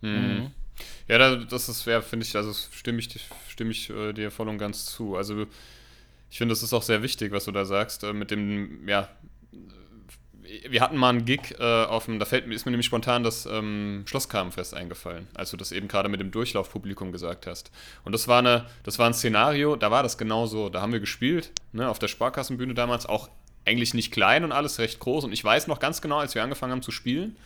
S2: Mhm. Ja, das ist, ja, finde ich, also stimme ich, stimme ich äh, dir voll und ganz zu. Also ich finde, das ist auch sehr wichtig, was du da sagst, äh, mit dem, ja, wir hatten mal einen Gig äh, auf dem, da fällt, ist mir nämlich spontan das ähm, Schlosskarmenfest eingefallen, als du das eben gerade mit dem Durchlaufpublikum gesagt hast. Und das war, eine, das war ein Szenario, da war das genauso. Da haben wir gespielt, ne, auf der Sparkassenbühne damals, auch eigentlich nicht klein und alles recht groß. Und ich weiß noch ganz genau, als wir angefangen haben zu spielen,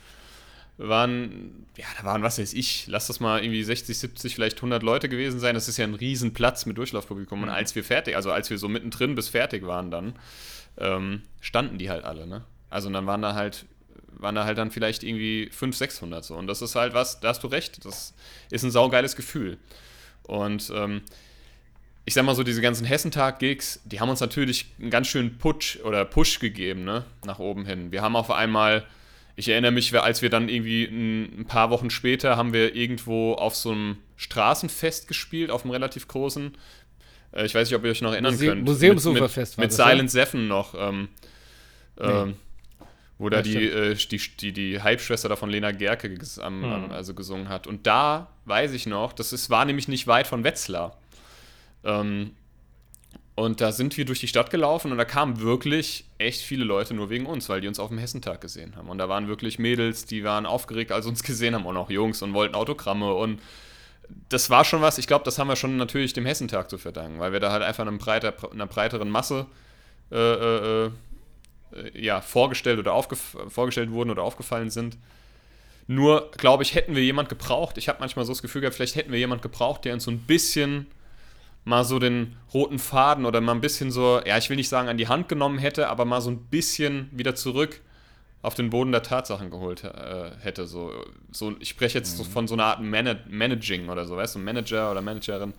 S2: waren, ja, da waren, was weiß ich, lass das mal irgendwie 60, 70, vielleicht 100 Leute gewesen sein. Das ist ja ein Riesenplatz mit Durchlaufpublikum. Und mhm. als wir fertig, also als wir so mittendrin bis fertig waren dann, ähm, standen die halt alle, ne? Also dann waren da halt, waren da halt dann vielleicht irgendwie 500, 600 so. Und das ist halt was, da hast du recht, das ist ein saugeiles Gefühl. Und ähm, ich sag mal so, diese ganzen Hessentag-Gigs, die haben uns natürlich einen ganz schönen Putsch oder Push gegeben, ne? Nach oben hin. Wir haben auf einmal ich erinnere mich, als wir dann irgendwie ein, paar Wochen später haben wir irgendwo auf so einem Straßenfest gespielt, auf einem relativ großen. Äh, ich weiß nicht, ob ihr euch noch erinnern Muse könnt.
S3: Museumsuferfest
S2: mit, mit, mit Silent Seven noch. Ähm, nee. ähm, wo da die, äh, die, die, die Halbschwester davon Lena Gerke ges am, mhm. am, also gesungen hat. Und da weiß ich noch, das ist, war nämlich nicht weit von Wetzlar. Ähm, und da sind wir durch die Stadt gelaufen und da kamen wirklich echt viele Leute nur wegen uns, weil die uns auf dem Hessentag gesehen haben. Und da waren wirklich Mädels, die waren aufgeregt, als sie uns gesehen haben, und auch Jungs und wollten Autogramme und das war schon was, ich glaube, das haben wir schon natürlich dem Hessentag zu verdanken, weil wir da halt einfach einem breiter, einer breiteren Masse äh, äh, äh, ja, vorgestellt oder vorgestellt wurden oder aufgefallen sind. Nur, glaube ich, hätten wir jemand gebraucht. Ich habe manchmal so das Gefühl gehabt, vielleicht hätten wir jemand gebraucht, der uns so ein bisschen mal so den roten Faden oder mal ein bisschen so, ja, ich will nicht sagen an die Hand genommen hätte, aber mal so ein bisschen wieder zurück auf den Boden der Tatsachen geholt äh, hätte. So, so, ich spreche jetzt mhm. so von so einer Art Man Managing oder so, weißt du, Manager oder Managerin,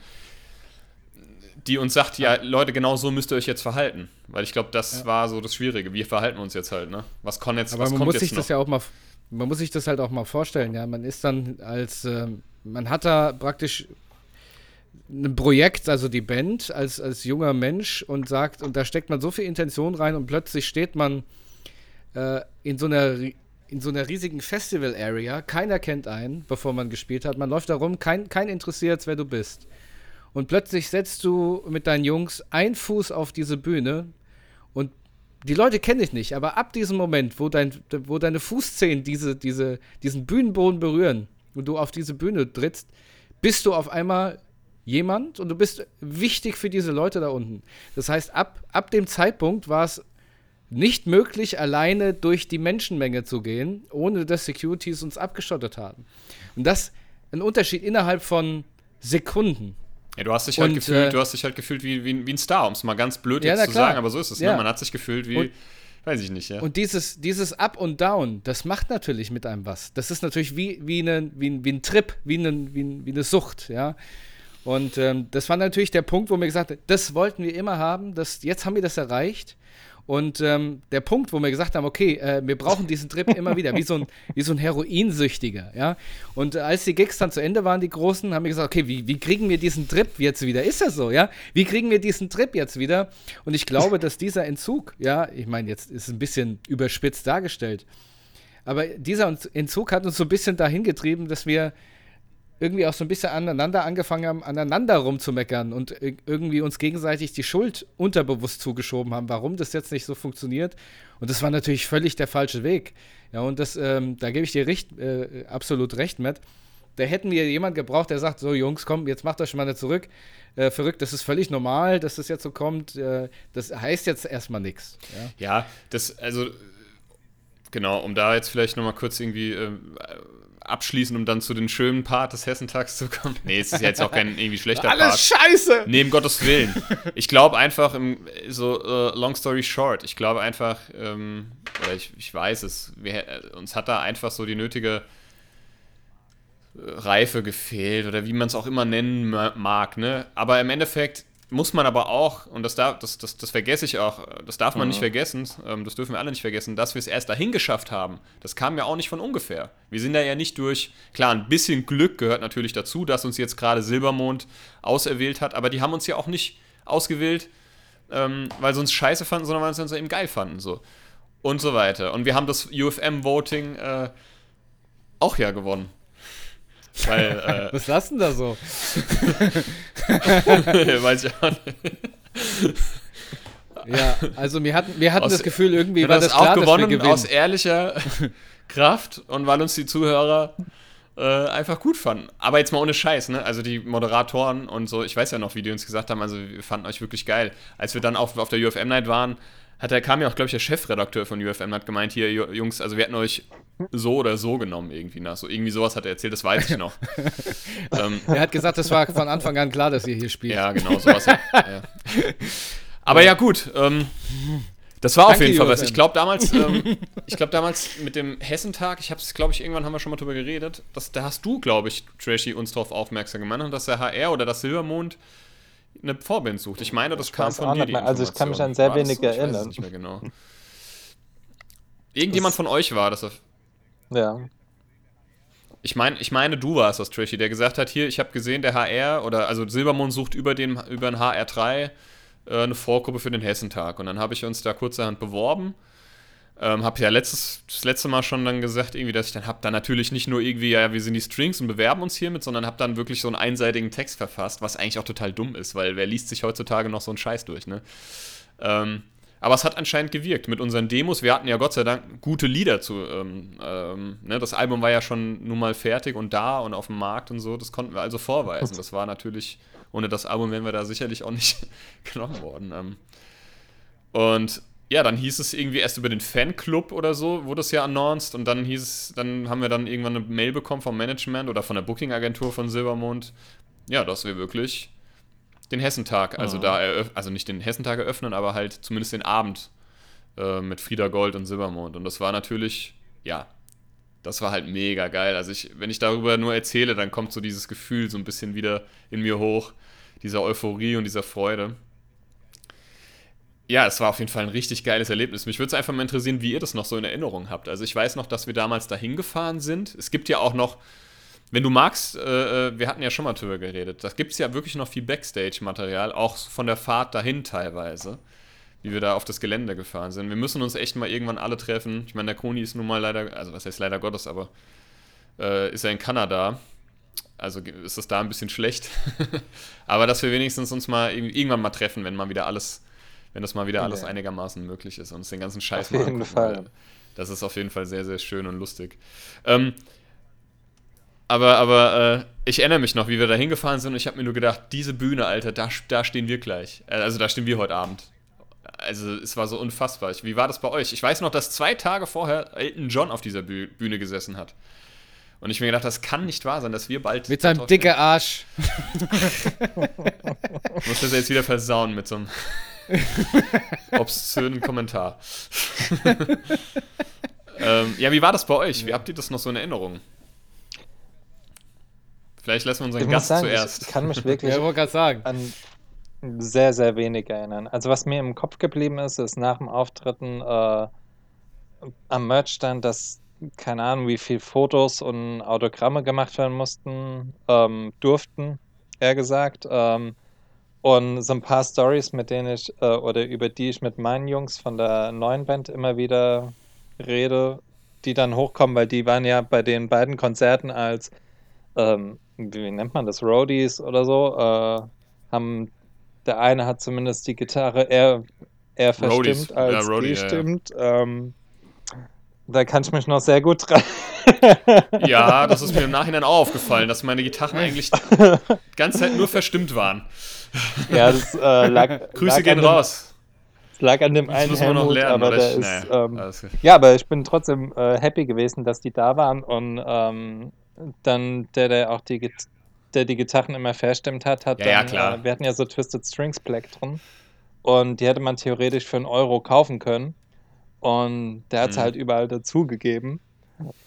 S2: die uns sagt, ja, Leute, genau so müsst ihr euch jetzt verhalten. Weil ich glaube, das ja. war so das Schwierige. Wie verhalten wir uns jetzt halt, ne? Was kann jetzt,
S3: Aber
S2: was
S3: man
S2: kommt
S3: muss sich noch? das ja auch mal, man muss sich das halt auch mal vorstellen, ja. Man ist dann als, äh, man hat da praktisch ein Projekt, also die Band, als, als junger Mensch und sagt, und da steckt man so viel Intention rein und plötzlich steht man äh, in so einer in so einer riesigen Festival-Area. Keiner kennt einen, bevor man gespielt hat. Man läuft da rum, kein, kein interessiert, wer du bist. Und plötzlich setzt du mit deinen Jungs einen Fuß auf diese Bühne und die Leute kennen dich nicht, aber ab diesem Moment, wo, dein, wo deine Fußzehen diese, diese, diesen Bühnenboden berühren und du auf diese Bühne trittst, bist du auf einmal jemand und du bist wichtig für diese Leute da unten. Das heißt, ab, ab dem Zeitpunkt war es nicht möglich, alleine durch die Menschenmenge zu gehen, ohne dass Securities uns abgeschottet haben. Und das ein Unterschied innerhalb von Sekunden.
S2: Ja, du hast dich halt und, gefühlt, äh, du hast dich halt gefühlt wie, wie, wie ein Star, um es mal ganz blöd ja, jetzt zu sagen, aber so ist es. Ne? Ja. Ne? Man hat sich gefühlt wie, und, weiß ich nicht, ja.
S3: Und dieses, dieses Up und Down, das macht natürlich mit einem was. Das ist natürlich wie, wie, eine, wie, wie ein Trip, wie eine, wie, wie eine Sucht, ja. Und ähm, das war natürlich der Punkt, wo mir gesagt hat, das wollten wir immer haben, das, jetzt haben wir das erreicht. Und ähm, der Punkt, wo wir gesagt haben, okay, äh, wir brauchen diesen Trip immer wieder, wie so ein, <laughs> wie so ein Heroinsüchtiger, ja. Und äh, als die Gigs dann zu Ende waren, die großen, haben wir gesagt, okay, wie, wie kriegen wir diesen Trip jetzt wieder? Ist das so, ja? Wie kriegen wir diesen Trip jetzt wieder? Und ich glaube, dass dieser Entzug, ja, ich meine, jetzt ist es ein bisschen überspitzt dargestellt, aber dieser Entzug hat uns so ein bisschen dahin getrieben, dass wir irgendwie auch so ein bisschen aneinander angefangen haben, aneinander rumzumeckern und irgendwie uns gegenseitig die Schuld unterbewusst zugeschoben haben, warum das jetzt nicht so funktioniert. Und das war natürlich völlig der falsche Weg. Ja, und das, ähm, da gebe ich dir recht, äh, absolut recht mit. Da hätten wir jemand gebraucht, der sagt: So, Jungs, komm, jetzt macht euch mal nicht zurück. Äh, verrückt, das ist völlig normal, dass das jetzt so kommt. Äh, das heißt jetzt erstmal nichts.
S2: Ja? ja, das, also, genau, um da jetzt vielleicht nochmal kurz irgendwie äh, abschließen, um dann zu den schönen Part des Hessentags zu kommen. Nee, es ist jetzt auch kein irgendwie schlechter
S3: Alles Part. Alles scheiße!
S2: Neben Gottes Willen. Ich glaube einfach, im, so uh, long story short, ich glaube einfach, ähm, oder ich, ich weiß es, wir, uns hat da einfach so die nötige äh, Reife gefehlt oder wie man es auch immer nennen mag, ne? Aber im Endeffekt muss man aber auch, und das, darf, das, das, das vergesse ich auch, das darf man mhm. nicht vergessen, ähm, das dürfen wir alle nicht vergessen, dass wir es erst dahin geschafft haben. Das kam ja auch nicht von ungefähr. Wir sind da ja nicht durch, klar, ein bisschen Glück gehört natürlich dazu, dass uns jetzt gerade Silbermond auserwählt hat, aber die haben uns ja auch nicht ausgewählt, ähm, weil sie uns scheiße fanden, sondern weil sie uns eben geil fanden. So. Und so weiter. Und wir haben das UFM-Voting äh, auch ja gewonnen.
S3: Weil, <laughs> äh, Was lassen denn da so? <laughs>
S2: Weiß ich auch nicht.
S3: Ja, also wir hatten, wir hatten aus, das Gefühl, irgendwie
S2: war das, das klar, auch gewonnen aus ehrlicher <laughs> Kraft und weil uns die Zuhörer äh, einfach gut fanden. Aber jetzt mal ohne Scheiß, ne? Also die Moderatoren und so, ich weiß ja noch, wie die uns gesagt haben, also wir fanden euch wirklich geil. Als wir dann auf, auf der UFM Night waren, hat er kam ja auch, glaube ich, der Chefredakteur von UFM hat gemeint, hier, Jungs, also wir hätten euch so oder so genommen irgendwie nach. So irgendwie sowas hat er erzählt, das weiß ich noch. <laughs>
S3: ähm, er hat gesagt, das war von Anfang an klar, dass ihr hier spielt.
S2: Ja, genau, sowas. ja. Aber ja, gut. Ähm, das war Danke, auf jeden Fall was. Ich glaube damals, ähm, <laughs> ich glaube damals mit dem Hessentag, ich habe es, glaube ich, irgendwann haben wir schon mal drüber geredet, dass, da hast du, glaube ich, Trashy, uns darauf aufmerksam gemacht, dass der HR oder das Silbermond eine Vorband sucht. Ich meine, das ich kam von dir.
S4: also ich kann mich an sehr wenig erinnern. Ich weiß nicht mehr
S2: genau. <laughs> Irgendjemand das von euch war das.
S4: Ja.
S2: Ich meine, ich meine, du warst das, Trashy, der gesagt hat, hier, ich habe gesehen, der HR oder also Silbermond sucht über den über den HR3 äh, eine Vorgruppe für den Hessentag und dann habe ich uns da kurzerhand beworben. Ähm, habe ja letztes, das letzte Mal schon dann gesagt, irgendwie, dass ich dann habe dann natürlich nicht nur irgendwie, ja, wir sind die Strings und bewerben uns hiermit, sondern habe dann wirklich so einen einseitigen Text verfasst, was eigentlich auch total dumm ist, weil wer liest sich heutzutage noch so einen Scheiß durch, ne? Ähm, aber es hat anscheinend gewirkt mit unseren Demos. Wir hatten ja Gott sei Dank gute Lieder zu. Ähm, ähm, ne? Das Album war ja schon nun mal fertig und da und auf dem Markt und so. Das konnten wir also vorweisen. Das war natürlich, ohne das Album wären wir da sicherlich auch nicht <laughs> genommen worden. Ähm. Und ja, dann hieß es irgendwie erst über den Fanclub oder so, wurde es ja announced und dann hieß es, dann haben wir dann irgendwann eine Mail bekommen vom Management oder von der Booking-Agentur von Silbermond, ja, dass wir wirklich den Hessentag, also oh. da, also nicht den Hessentag eröffnen, aber halt zumindest den Abend äh, mit Frieda Gold und Silbermond. Und das war natürlich, ja, das war halt mega geil. Also ich, wenn ich darüber nur erzähle, dann kommt so dieses Gefühl so ein bisschen wieder in mir hoch, dieser Euphorie und dieser Freude. Ja, es war auf jeden Fall ein richtig geiles Erlebnis. Mich würde es einfach mal interessieren, wie ihr das noch so in Erinnerung habt. Also ich weiß noch, dass wir damals dahin gefahren sind. Es gibt ja auch noch wenn du magst, äh, äh, wir hatten ja schon mal drüber geredet, da gibt es ja wirklich noch viel Backstage-Material, auch von der Fahrt dahin teilweise, wie wir da auf das Gelände gefahren sind. Wir müssen uns echt mal irgendwann alle treffen. Ich meine, der Koni ist nun mal leider, also was heißt leider Gottes, aber äh, ist er in Kanada. Also ist das da ein bisschen schlecht. <laughs> aber dass wir wenigstens uns mal irgendwann mal treffen, wenn mal wieder alles, wenn das mal wieder alles okay. einigermaßen möglich ist und uns den ganzen Scheiß
S4: auf mal jeden Fall.
S2: Das ist auf jeden Fall sehr, sehr schön und lustig. Ähm, aber, aber äh, ich erinnere mich noch, wie wir da hingefahren sind und ich habe mir nur gedacht, diese Bühne, Alter, da, da stehen wir gleich. Äh, also da stehen wir heute Abend. Also es war so unfassbar. Wie war das bei euch? Ich weiß noch, dass zwei Tage vorher Elton John auf dieser Bühne gesessen hat. Und ich mir gedacht, das kann nicht wahr sein, dass wir bald.
S3: Mit seinem dicken Arsch. <laughs>
S2: ich muss das jetzt wieder versauen mit so einem <laughs> obszönen Kommentar. <laughs> ähm, ja, wie war das bei euch? Wie habt ihr das noch so in Erinnerung? Vielleicht lassen wir unseren ich Gast sagen, zuerst.
S4: Ich kann mich wirklich <laughs>
S3: ja, sagen.
S4: an sehr, sehr wenig erinnern. Also was mir im Kopf geblieben ist, ist nach dem Auftritten äh, am Merchstand, dass keine Ahnung, wie viele Fotos und Autogramme gemacht werden mussten, ähm, durften, eher gesagt. Ähm, und so ein paar Stories, mit denen ich äh, oder über die ich mit meinen Jungs von der neuen Band immer wieder rede, die dann hochkommen, weil die waren ja bei den beiden Konzerten als ähm, wie nennt man das, Roadies oder so, äh, haben, der eine hat zumindest die Gitarre eher, eher verstimmt Roadies. als ja, Roadie, gestimmt. Ja, ja. Ähm, da kann ich mich noch sehr gut dran. <laughs>
S2: ja, das ist mir im Nachhinein auch aufgefallen, dass meine Gitarren eigentlich die ganze Zeit nur verstimmt waren.
S4: Ja, das äh, <laughs> lag.
S2: Grüße
S4: lag
S2: gehen raus.
S4: Es lag an dem einen Helmut, lernen, aber der ich, ist. Nee, ähm, ja, aber ich bin trotzdem äh, happy gewesen, dass die da waren und ähm, dann der, der auch die, der die Gitarren immer verstimmt hat, hat
S2: ja,
S4: dann,
S2: ja, klar.
S4: Äh, wir hatten ja so Twisted Strings Plektren und die hätte man theoretisch für einen Euro kaufen können und der hat es mhm. halt überall dazugegeben.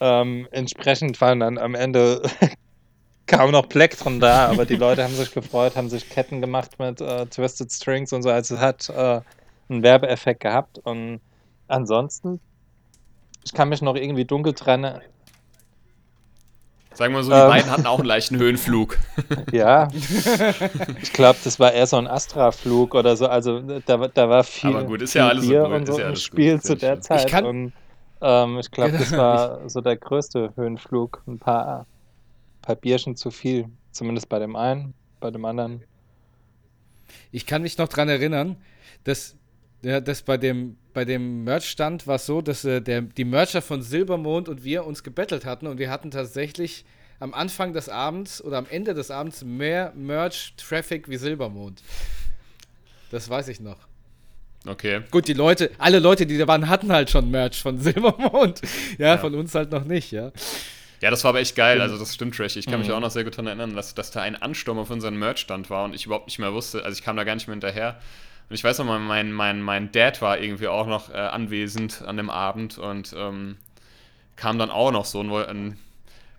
S4: Ähm, entsprechend waren dann am Ende <laughs> kaum noch Plektron da, aber die Leute haben sich gefreut, haben sich Ketten gemacht mit äh, Twisted Strings und so. Also es hat äh, einen Werbeeffekt gehabt. Und ansonsten, ich kann mich noch irgendwie dunkel trennen,
S2: Sagen wir so, die ähm, beiden hatten auch einen leichten Höhenflug. <laughs>
S4: Ja, ich glaube, das war eher so ein Astra-Flug oder so. Also da, da war viel,
S2: Aber gut, ist ja alles
S4: Bier
S2: so
S4: und so
S2: ja
S4: im Spiel gut, zu der schön. Zeit.
S3: Ich, kann,
S4: und, ähm, ich glaube, das war so der größte Höhenflug. Ein paar, paar Bierchen zu viel. Zumindest bei dem einen, bei dem anderen.
S3: Ich kann mich noch daran erinnern, dass ja, das bei dem, bei dem Merch-Stand war es so, dass äh, der, die Mercher von Silbermond und wir uns gebettelt hatten und wir hatten tatsächlich am Anfang des Abends oder am Ende des Abends mehr Merch-Traffic wie Silbermond. Das weiß ich noch.
S2: Okay.
S3: Gut, die Leute, alle Leute, die da waren, hatten halt schon Merch von Silbermond. Ja, ja. von uns halt noch nicht, ja.
S2: Ja, das war aber echt geil. Also, das stimmt, Trash. Ich kann mhm. mich auch noch sehr gut daran erinnern, dass, dass da ein Ansturm auf unseren Merch-Stand war und ich überhaupt nicht mehr wusste. Also, ich kam da gar nicht mehr hinterher. Und ich weiß noch mal, mein, mein, mein Dad war irgendwie auch noch äh, anwesend an dem Abend und ähm, kam dann auch noch so und wollte,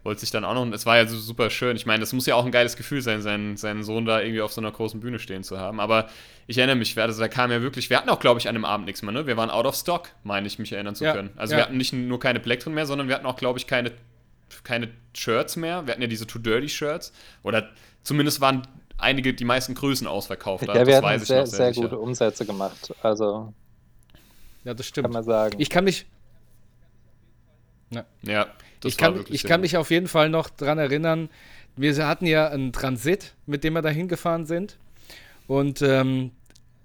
S2: wollte sich dann auch noch. Und es war ja so super schön. Ich meine, das muss ja auch ein geiles Gefühl sein, seinen, seinen Sohn da irgendwie auf so einer großen Bühne stehen zu haben. Aber ich erinnere mich, also da kam ja wirklich, wir hatten auch, glaube ich, an dem Abend nichts mehr, ne? Wir waren out of stock, meine ich mich erinnern zu ja, können. Also ja. wir hatten nicht nur keine Black drin mehr, sondern wir hatten auch, glaube ich, keine, keine Shirts mehr. Wir hatten ja diese Too Dirty Shirts. Oder zumindest waren einige, die meisten Größen ausverkauft
S4: hat. Ja, wir haben sehr, sehr, sehr gute Umsätze gemacht. Also.
S3: Ja, das stimmt.
S4: Kann man sagen.
S3: Ich kann mich.
S2: Ja, ja
S3: ich kann, ich kann mich auf jeden Fall noch dran erinnern. Wir hatten ja einen Transit, mit dem wir da hingefahren sind. Und ähm,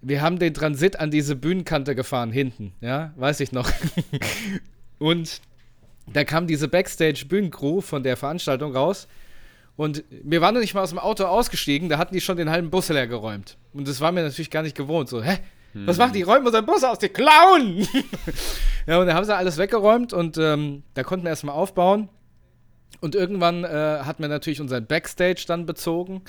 S3: wir haben den Transit an diese Bühnenkante gefahren, hinten, ja, weiß ich noch. <laughs> und da kam diese Backstage-Bühnencrew von der Veranstaltung raus. Und wir waren noch nicht mal aus dem Auto ausgestiegen, da hatten die schon den halben Bus leer geräumt. Und das war mir natürlich gar nicht gewohnt. So, hä? Was machen die? Räumen unseren Bus aus, die klauen! <laughs> ja, und da haben sie alles weggeräumt und ähm, da konnten wir erstmal aufbauen. Und irgendwann äh, hatten wir natürlich unseren Backstage dann bezogen.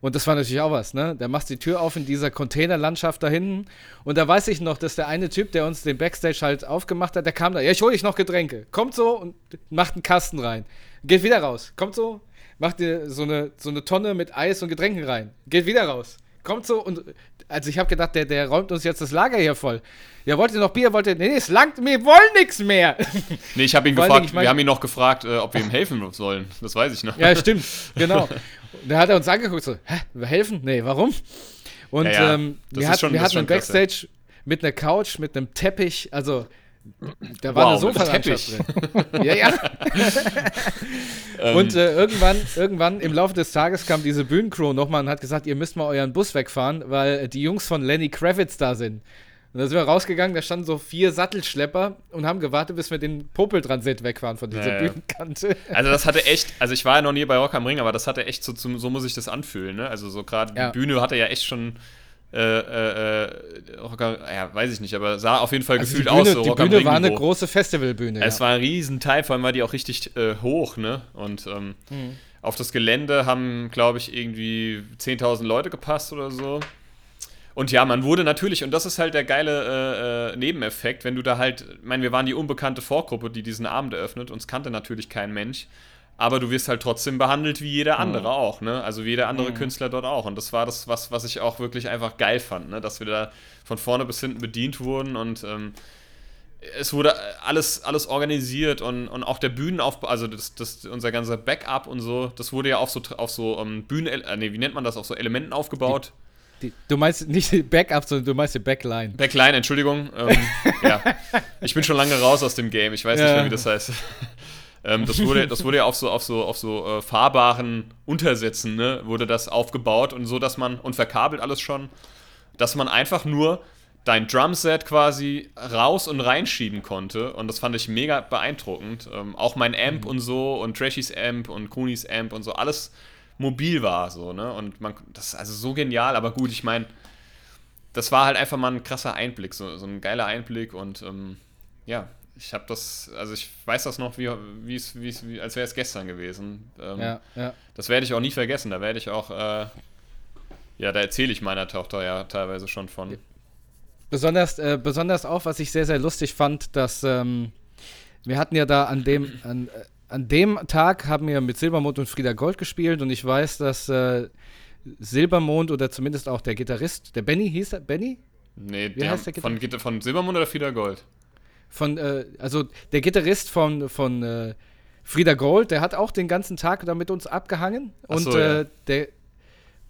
S3: Und das war natürlich auch was, ne? Da machst du die Tür auf in dieser Containerlandschaft da hinten. Und da weiß ich noch, dass der eine Typ, der uns den Backstage halt aufgemacht hat, der kam da, ja, ich hole dich noch Getränke. Kommt so und macht einen Kasten rein. Geht wieder raus. Kommt so, macht dir so eine, so eine Tonne mit Eis und Getränken rein. Geht wieder raus. Kommt so und also ich habe gedacht, der, der räumt uns jetzt das Lager hier voll. Ja, wollt ihr noch Bier? Wollt ihr. Nee, es langt, wir wollen nichts mehr. <laughs>
S2: Nee, ich habe ihn gefragt, ich mein, wir haben ihn noch gefragt, äh, ob wir ihm helfen sollen. Das weiß ich noch.
S3: Ja, <laughs> stimmt, genau. da hat er uns angeguckt, so, hä, wir helfen? Nee, warum? Und ja, ja, ähm, wir, hat, schon, wir hatten einen Backstage mit einer Couch, mit einem Teppich, also da war wow, eine Sofalandschaft drin. ja, ja. und äh, irgendwann, irgendwann im Laufe des Tages kam diese Bühnencrew nochmal und hat gesagt, ihr müsst mal euren Bus wegfahren, weil die Jungs von Lenny Kravitz da sind. Und da sind wir rausgegangen, da standen so vier Sattelschlepper und haben gewartet, bis wir den Popeltransit wegfahren von dieser ja, Bühnenkante.
S2: Also das hatte echt, also ich war ja noch nie bei Rock am Ring, aber das hatte echt so, so muss ich das anfühlen, ne? Also so gerade ja. die Bühne hatte ja echt schon äh, äh, Rocker, ja, weiß ich nicht, aber sah auf jeden Fall also gefühlt
S3: Bühne,
S2: aus.
S3: So die Bühne war eine große Festivalbühne.
S2: Es ja. war ein Riesenteil, vor allem war die auch richtig äh, hoch, ne? Und ähm, mhm. auf das Gelände haben, glaube ich, irgendwie 10.000 Leute gepasst oder so. Und ja, man wurde natürlich, und das ist halt der geile äh, äh, Nebeneffekt, wenn du da halt, ich meine, wir waren die unbekannte Vorgruppe, die diesen Abend eröffnet, uns kannte natürlich kein Mensch, aber du wirst halt trotzdem behandelt wie jeder andere mhm. auch, ne? Also wie jeder andere mhm. Künstler dort auch. Und das war das, was, was ich auch wirklich einfach geil fand, ne? Dass wir da von vorne bis hinten bedient wurden und ähm, es wurde alles, alles organisiert und, und auch der Bühnenaufbau, also das, das, unser ganzer Backup und so, das wurde ja auf so, auf so um, ähm, Bühnen, äh, nee, wie nennt man das, auf so Elementen aufgebaut.
S3: Die die, du meinst nicht Backup, sondern du meinst die Backline.
S2: Backline, Entschuldigung. Ähm, <laughs> ja. Ich bin schon lange raus aus dem Game. Ich weiß ja. nicht mehr, wie das heißt. Ähm, das, wurde, das wurde ja auf so, auf so, auf so äh, fahrbaren Untersätzen, ne, wurde das aufgebaut und so, dass man, und verkabelt alles schon, dass man einfach nur dein Drumset quasi raus und reinschieben konnte. Und das fand ich mega beeindruckend. Ähm, auch mein Amp mhm. und so und Trashys Amp und Kunis Amp und so, alles mobil war, so, ne? Und man, das ist also so genial, aber gut, ich meine, das war halt einfach mal ein krasser Einblick, so, so ein geiler Einblick und ähm, ja, ich habe das, also ich weiß das noch, wie, wie's, wie's, wie als wäre es gestern gewesen. Ähm, ja, ja. Das werde ich auch nie vergessen, da werde ich auch, äh, ja, da erzähle ich meiner Tochter ja teilweise schon von.
S3: Besonders, äh, besonders auch, was ich sehr, sehr lustig fand, dass ähm, wir hatten ja da an dem, an, äh, an dem Tag haben wir mit Silbermond und Frieda Gold gespielt und ich weiß, dass äh, Silbermond oder zumindest auch der Gitarrist, der Benny hieß er, Benny?
S2: Nee, der, heißt der Gitarrist? Von, von Silbermond oder Frieda Gold?
S3: Von, äh, also der Gitarrist von, von äh, Frieda Gold, der hat auch den ganzen Tag da mit uns abgehangen und so, ja. Äh, der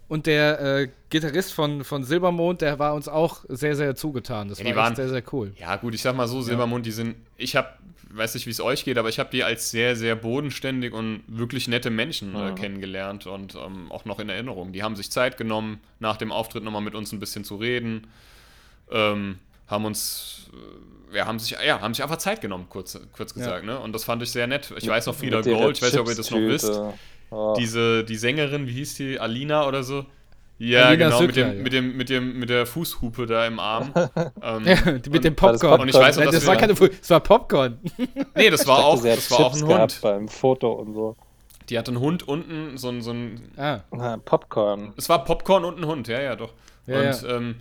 S3: und der äh, Gitarrist von, von Silbermond, der war uns auch sehr, sehr zugetan. Das ja, war waren, sehr, sehr cool.
S2: Ja, gut, ich sag mal so, Silbermond, ja. die sind, ich habe weiß nicht, wie es euch geht, aber ich habe die als sehr, sehr bodenständig und wirklich nette Menschen äh, kennengelernt und ähm, auch noch in Erinnerung. Die haben sich Zeit genommen, nach dem Auftritt nochmal mit uns ein bisschen zu reden, ähm, haben uns, äh, ja, haben sich, ja, haben sich einfach Zeit genommen, kurz, kurz gesagt, ja. ne? Und das fand ich sehr nett. Ich weiß noch, Frieda Gold, ich weiß nicht, ob ihr das noch wisst. Oh. Diese, die Sängerin, wie hieß die, Alina oder so, ja, Alina genau, Söckler, mit, dem, ja. mit, dem, mit, dem, mit der Fußhupe da im Arm. <laughs>
S3: ähm, ja, mit und, dem Popcorn. Und ich weiß noch, das war keine Fuß, das war Popcorn. <laughs>
S2: nee, das war auch, das war auch ein Hund.
S4: beim Foto und so.
S2: Die hatte einen Hund unten, so ein. So ein
S4: ah. Popcorn.
S2: Es war Popcorn und ein Hund, ja, ja, doch. Ja, und ja. Ähm,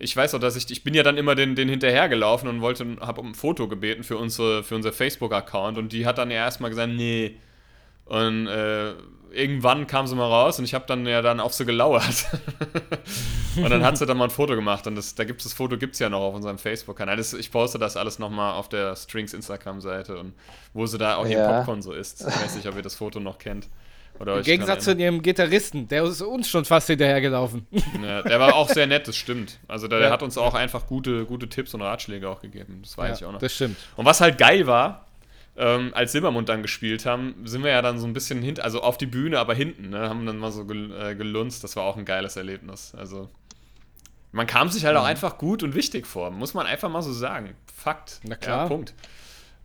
S2: ich weiß auch, dass ich, ich bin ja dann immer den, den hinterhergelaufen und wollte, habe um ein Foto gebeten für, unsere, für unser Facebook-Account und die hat dann ja erstmal gesagt, nee. Und äh, irgendwann kam sie mal raus und ich habe dann ja dann auf sie gelauert. <laughs> und dann hat sie dann mal ein Foto gemacht und das, da gibt das Foto, gibt es ja noch auf unserem Facebook-Kanal. Ich poste das alles nochmal auf der Strings Instagram-Seite und wo sie da auch ja. ihr Popcorn so isst. Ich weiß nicht, ob ihr das Foto noch kennt.
S3: Im Gegensatz zu ihrem Gitarristen, der ist uns schon fast hinterhergelaufen. <laughs>
S2: Ja, der war auch sehr nett, das stimmt. Also der, der hat uns auch einfach gute, gute Tipps und Ratschläge auch gegeben. Das weiß ja, ich auch noch.
S3: Das stimmt.
S2: Und was halt geil war, ähm, als Silbermund dann gespielt haben, sind wir ja dann so ein bisschen hinten, also auf die Bühne, aber hinten, ne, haben dann mal so gel äh, gelunzt. Das war auch ein geiles Erlebnis. Also Man kam sich halt mhm. auch einfach gut und wichtig vor, muss man einfach mal so sagen. Fakt.
S3: Na klar.
S2: Ja, Punkt.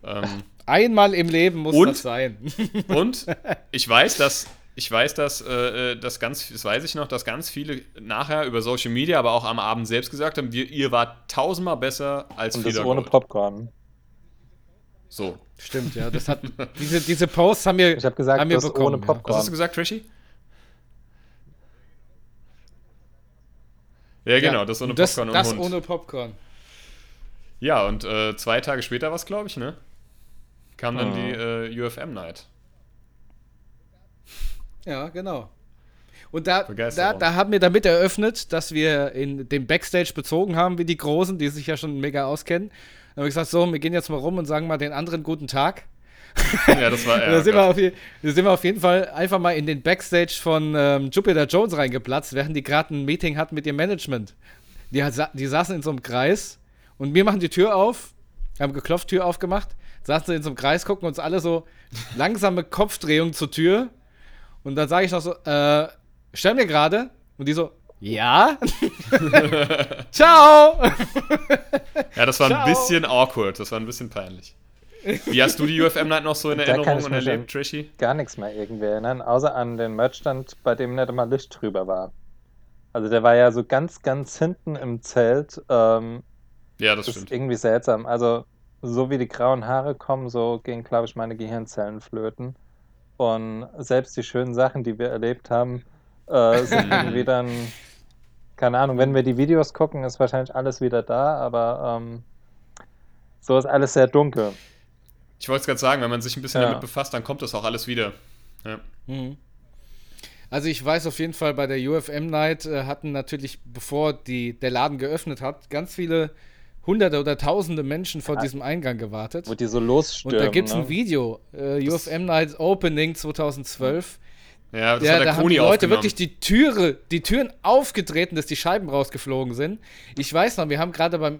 S3: Ähm, Einmal im Leben muss und, das sein. <laughs>
S2: und ich weiß, dass ich weiß, dass äh, äh, das ganz, das weiß ich noch, dass ganz viele nachher über Social Media, aber auch am Abend selbst gesagt haben, wir, ihr wart tausendmal besser als
S4: Und das ohne Popcorn.
S2: So.
S3: Stimmt, ja. Das hat, diese, diese Posts haben wir,
S4: ich hab gesagt,
S3: haben
S4: wir bekommen. Ohne Popcorn.
S2: Was hast du gesagt, Trashy? Ja, genau, ja, das ohne
S3: das,
S2: Popcorn
S3: das und Das ohne Popcorn.
S2: Ja, und äh, zwei Tage später war es, glaube ich, ne? Kam dann die äh, UFM Night.
S3: Ja, genau. Und da, da, da haben wir damit eröffnet, dass wir in den Backstage bezogen haben, wie die Großen, die sich ja schon mega auskennen. Dann habe ich gesagt, so, wir gehen jetzt mal rum und sagen mal den anderen guten Tag. <laughs>
S2: Ja, das war <laughs> ja.
S3: da, sind wir auf, da sind wir auf jeden Fall einfach mal in den Backstage von ähm, Jupiter Jones reingeplatzt, während die gerade ein Meeting hatten mit ihrem Management. Die, die saßen in so einem Kreis und wir machen die Tür auf, haben geklopft, Tür aufgemacht, saßen in so einem Kreis, gucken uns alle so langsame Kopfdrehungen zur Tür und dann sage ich noch so, äh, stell mir gerade. Und die so, ja. <laughs> Ciao.
S2: ja, das war Ciao. ein bisschen awkward. Das war ein bisschen peinlich. Wie hast du die UFM Night noch so in Erinnerung und erlebt, Trishy?
S4: Gar nichts mehr irgendwie erinnern, außer an den Merchstand, bei dem nicht immer Licht drüber war. Also der war ja so ganz, ganz hinten im Zelt. Ähm,
S2: ja, das,
S4: das
S2: stimmt.
S4: Ist irgendwie seltsam. Also so wie die grauen Haare kommen, so gehen, glaube ich, meine Gehirnzellen flöten. Und selbst die schönen Sachen, die wir erlebt haben, äh, sind <laughs> irgendwie dann, keine Ahnung, wenn wir die Videos gucken, ist wahrscheinlich alles wieder da, aber ähm, so ist alles sehr dunkel.
S2: Ich wollte es gerade sagen, wenn man sich ein bisschen ja. damit befasst, dann kommt das auch alles wieder. Ja. Mhm.
S3: Also ich weiß auf jeden Fall, bei der UFM Night äh, hatten natürlich, bevor die, der Laden geöffnet hat, ganz viele Hunderte oder Tausende Menschen vor ja. diesem Eingang gewartet.
S4: Wo die so losstürmen.
S3: Und da gibt es ne? ein Video, äh, UFM Night Opening 2012.
S2: Ja, das
S3: ja,
S2: hat der
S3: da haben die Leute wirklich die Türe, die Türen aufgetreten, dass die Scheiben rausgeflogen sind. Ich weiß noch, wir haben gerade beim,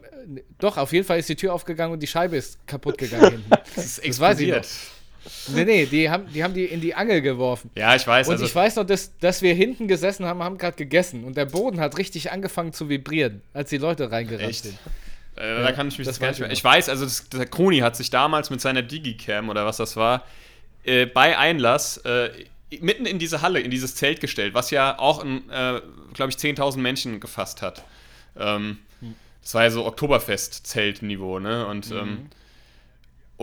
S3: doch, auf jeden Fall ist die Tür aufgegangen und die Scheibe ist kaputt gegangen hinten. <laughs>
S2: das ist explodiert. Das
S3: Nee, nee, die haben, die haben die in die Angel geworfen.
S2: Ja, ich weiß.
S3: Und also ich weiß noch, dass, dass wir hinten gesessen haben, haben gerade gegessen und der Boden hat richtig angefangen zu vibrieren, als die Leute reingerannt sind.
S2: Äh, ja, da kann ich mich das gar nicht mehr. Ich weiß, also das, der Kroni hat sich damals mit seiner Digicam oder was das war, äh, bei Einlass äh, mitten in diese Halle, in dieses Zelt gestellt, was ja auch, äh, glaube ich, 10.000 Menschen gefasst hat. Ähm, hm. Das war ja so Oktoberfest-Zeltniveau, ne? Und mhm. ähm,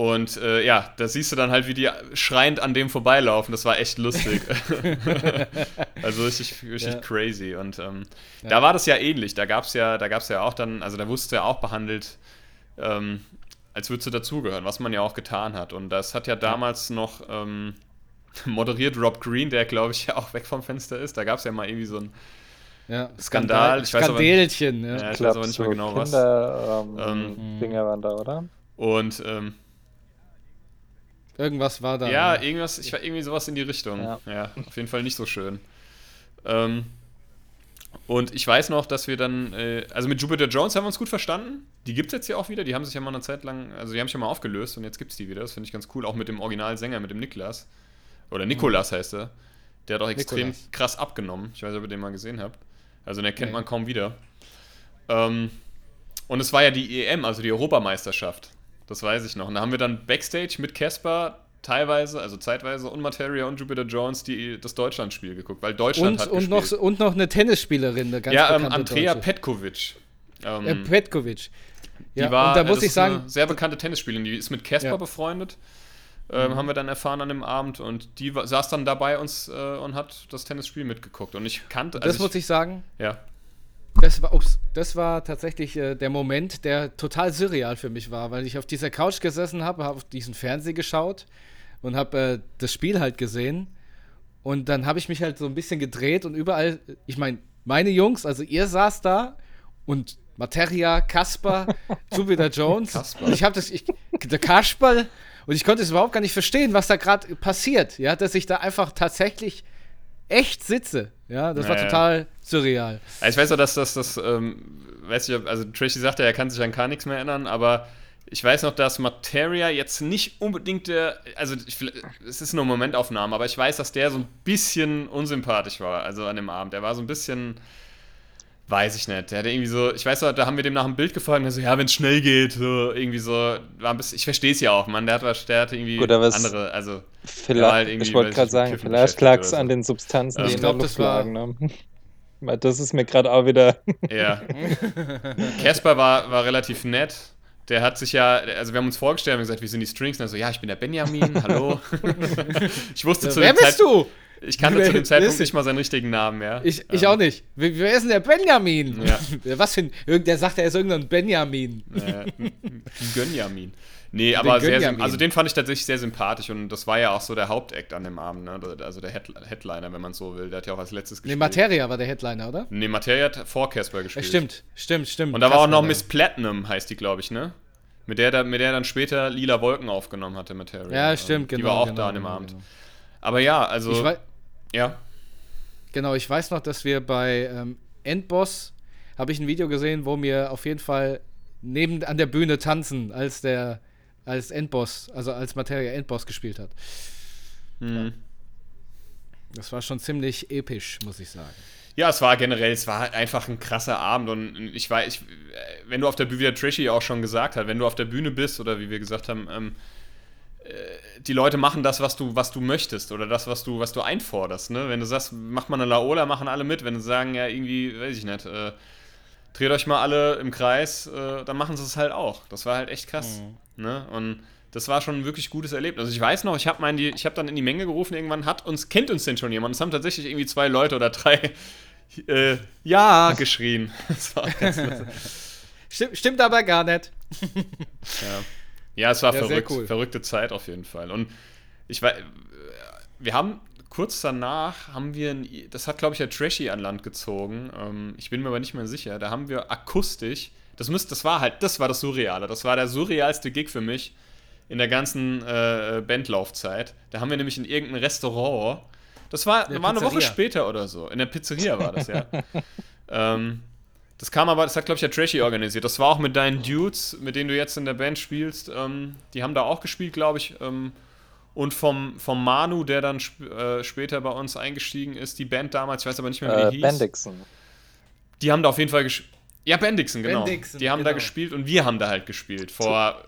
S2: und äh, ja, da siehst du dann halt, wie die schreiend an dem vorbeilaufen. Das war echt lustig. <laughs> also richtig, richtig ja. crazy. Und ähm, ja. da war das ja ähnlich. Da gab es ja, da gab's ja auch dann, also da wusste ja auch behandelt, ähm, als würdest du dazugehören, was man ja auch getan hat. Und das hat ja damals ja. noch ähm, <laughs> moderiert Rob Green, der glaube ich <laughs> ja auch weg vom Fenster ist. Da gab es ja mal irgendwie so ein
S3: ja,
S2: Skandal.
S3: Ich Skandälchen,
S2: weiß aber, ja. ich weiß aber nicht mehr genau
S4: Kinder, was. Ähm, ähm, Dinge waren da, oder?
S2: Und ähm,
S3: Irgendwas war da.
S2: Ja, irgendwas, ich war irgendwie sowas in die Richtung. Ja, ja auf jeden Fall nicht so schön. Ähm, und ich weiß noch, dass wir dann, äh, also mit Jupiter Jones haben wir uns gut verstanden. Die gibt es jetzt ja auch wieder. Die haben sich ja mal eine Zeit lang, also die haben sich ja mal aufgelöst und jetzt gibt es die wieder. Das finde ich ganz cool. Auch mit dem Originalsänger, mit dem Niklas. Oder Nikolas mhm. heißt er. Der hat auch extrem Nikolas. krass abgenommen. Ich weiß nicht, ob ihr den mal gesehen habt. Also den erkennt nee. man kaum wieder. Ähm, und es war ja die EM, also die Europameisterschaft. Das weiß ich noch. Und da haben wir dann Backstage mit Casper teilweise, also zeitweise und Materia und Jupiter Jones die, das Deutschlandspiel geguckt, weil Deutschland
S3: und,
S2: hat
S3: und
S2: gespielt.
S3: Noch, und noch eine Tennisspielerin, eine
S2: ganz Ja, ähm, Andrea Deutsche. Petkovic.
S3: Ähm, äh, Petkovic.
S2: Ja, die war, und da muss ich sagen, eine sehr bekannte Tennisspielerin, die ist mit Casper ja. befreundet. Ähm, mhm. Haben wir dann erfahren an dem Abend und die saß dann dabei uns äh, und hat das Tennisspiel mitgeguckt. Und ich kannte.
S3: Also das ich, muss ich sagen.
S2: Ja.
S3: Das war, ups, das war tatsächlich äh, der Moment, der total surreal für mich war, weil ich auf dieser Couch gesessen habe, habe auf diesen Fernseher geschaut und habe äh, das Spiel halt gesehen. Und dann habe ich mich halt so ein bisschen gedreht und überall, ich meine, meine Jungs, also ihr saß da und Materia, Kasper, <laughs> Jupiter Jones. Kasper. Und ich habe das, ich, der Kasper, und ich konnte es überhaupt gar nicht verstehen, was da gerade passiert. Ja, dass ich da einfach tatsächlich echt sitze. Ja, das war naja. total surreal.
S2: Ich weiß auch, dass das, das, ähm, weiß ich, also Tracy sagte, er kann sich an gar nichts mehr erinnern, aber ich weiß noch, dass Materia jetzt nicht unbedingt der, also ich, es ist nur Momentaufnahme, aber ich weiß, dass der so ein bisschen unsympathisch war, also an dem Abend. Er war so ein bisschen, Weiß ich nicht. Der hatte irgendwie so, ich weiß noch, da haben wir dem nach einem Bild gefragt und er so, ja, wenn es schnell geht, so, irgendwie so, war ein bisschen, ich verstehe es ja auch, Mann, der hat, was, der hatte irgendwie
S4: Gut,
S2: andere, also,
S4: Vielleicht,
S2: halt irgendwie,
S4: ich wollte gerade sagen,
S2: Kiffen
S4: vielleicht lag es
S2: oder
S4: an
S2: so.
S4: den Substanzen,
S2: Ähm,
S4: die
S2: ich
S4: in der Luft
S3: das war-
S4: lagen. Ne? <laughs> Weil das ist mir gerade auch wieder. <laughs>
S2: ja. Casper war, war relativ nett. Der hat sich ja, also wir haben uns vorgestellt und gesagt, wie sind die Strings? Und er so, ja, ich bin der Benjamin, hallo. <laughs> ich wusste zu
S3: Wer
S2: dem
S3: bist
S2: Zeit,
S3: du?
S2: Ich kannte
S3: Wer
S2: zu dem Zeitpunkt nicht mal seinen richtigen Namen, ja.
S3: Ich, ich
S2: Ähm,
S3: auch nicht. Wer, wer ist denn der Benjamin?
S2: Ja. <laughs>
S3: Was für ein. Der sagt, er ist irgendein Benjamin.
S2: Äh, Gönjamin. Nee, aber sehr,
S3: Gönjamin.
S2: sym- also den fand ich tatsächlich sehr sympathisch und das war ja auch so der Hauptakt an dem Abend, ne? also der Head Headliner, wenn man so will. Der hat ja auch als letztes
S3: Nee,
S2: gespielt.
S3: Materia war der Headliner, oder?
S2: Nee, Materia hat vor Casper gespielt.
S3: stimmt, stimmt, stimmt.
S2: Und da war auch noch Miss Platinum, heißt die, glaube ich, ne? Mit der, da- mit der dann später Lila Wolken aufgenommen hatte, Materia.
S3: Ja, stimmt, genau.
S2: Die war auch
S3: genau,
S2: da an dem
S3: genau,
S2: Abend.
S3: Genau.
S2: Aber ja, also,
S3: Ich
S2: ja.
S3: genau, ich weiß noch, dass wir bei ähm, Endboss habe ich ein Video gesehen, wo mir auf jeden Fall neben an der Bühne tanzen, als der als Endboss, also als Materia Endboss gespielt hat.
S2: Hm.
S3: Das war schon ziemlich episch, muss ich sagen.
S2: Ja, es war generell, es war halt einfach ein krasser Abend und ich weiß, ich, wenn du auf der Bühne, wie der Trashy auch schon gesagt hat, wenn du auf der Bühne bist oder wie wir gesagt haben, ähm, äh, die Leute machen das, was du, was du möchtest oder das, was du, was du einforderst. Ne? Wenn du sagst, mach mal eine Laola, machen alle mit. Wenn du sagen, ja, irgendwie, weiß ich nicht, äh, dreht euch mal alle im Kreis, äh, dann machen sie es halt auch. Das war halt echt krass. Ne? Und das war schon ein wirklich gutes Erlebnis. Also ich weiß noch, ich habe hab dann in die Menge gerufen, irgendwann hat uns, kennt uns denn schon jemand? Es haben tatsächlich irgendwie zwei Leute oder drei äh, Ja <laughs> geschrien. Das war ganz
S3: stimmt aber gar nicht. <laughs>
S2: ja. Ja, es war
S3: Ja,
S2: verrückt.
S3: cool.
S2: Verrückte Zeit auf jeden Fall. Und ich weiß, wir haben kurz danach haben wir, ein, das hat glaube ich der Trashy an Land gezogen. Ähm, ich bin mir aber nicht mehr sicher. Da haben wir akustisch, das müsste, das war halt, das war das Surreale. Das war der surrealste Gig für mich in der ganzen äh, Bandlaufzeit. Da haben wir nämlich in irgendeinem Restaurant, das war, war eine Woche später oder so, in der Pizzeria war das, ja. <laughs> ähm, das kam aber, das hat, glaube ich, der Trashy organisiert. Das war auch mit deinen Dudes, mit denen du jetzt in der Band spielst. Ähm, die haben da auch gespielt, glaube ich. Ähm, und vom, vom Manu, der dann sp äh, später bei uns eingestiegen ist, die Band damals, ich weiß aber nicht mehr, wie
S4: Äh,
S2: die hieß.
S4: Bendixen.
S2: Die haben da auf jeden Fall gespielt. Ja, Bendixen, genau.
S3: Bendixen,
S2: die haben da
S3: genau.
S2: gespielt und wir haben da halt gespielt. Vor,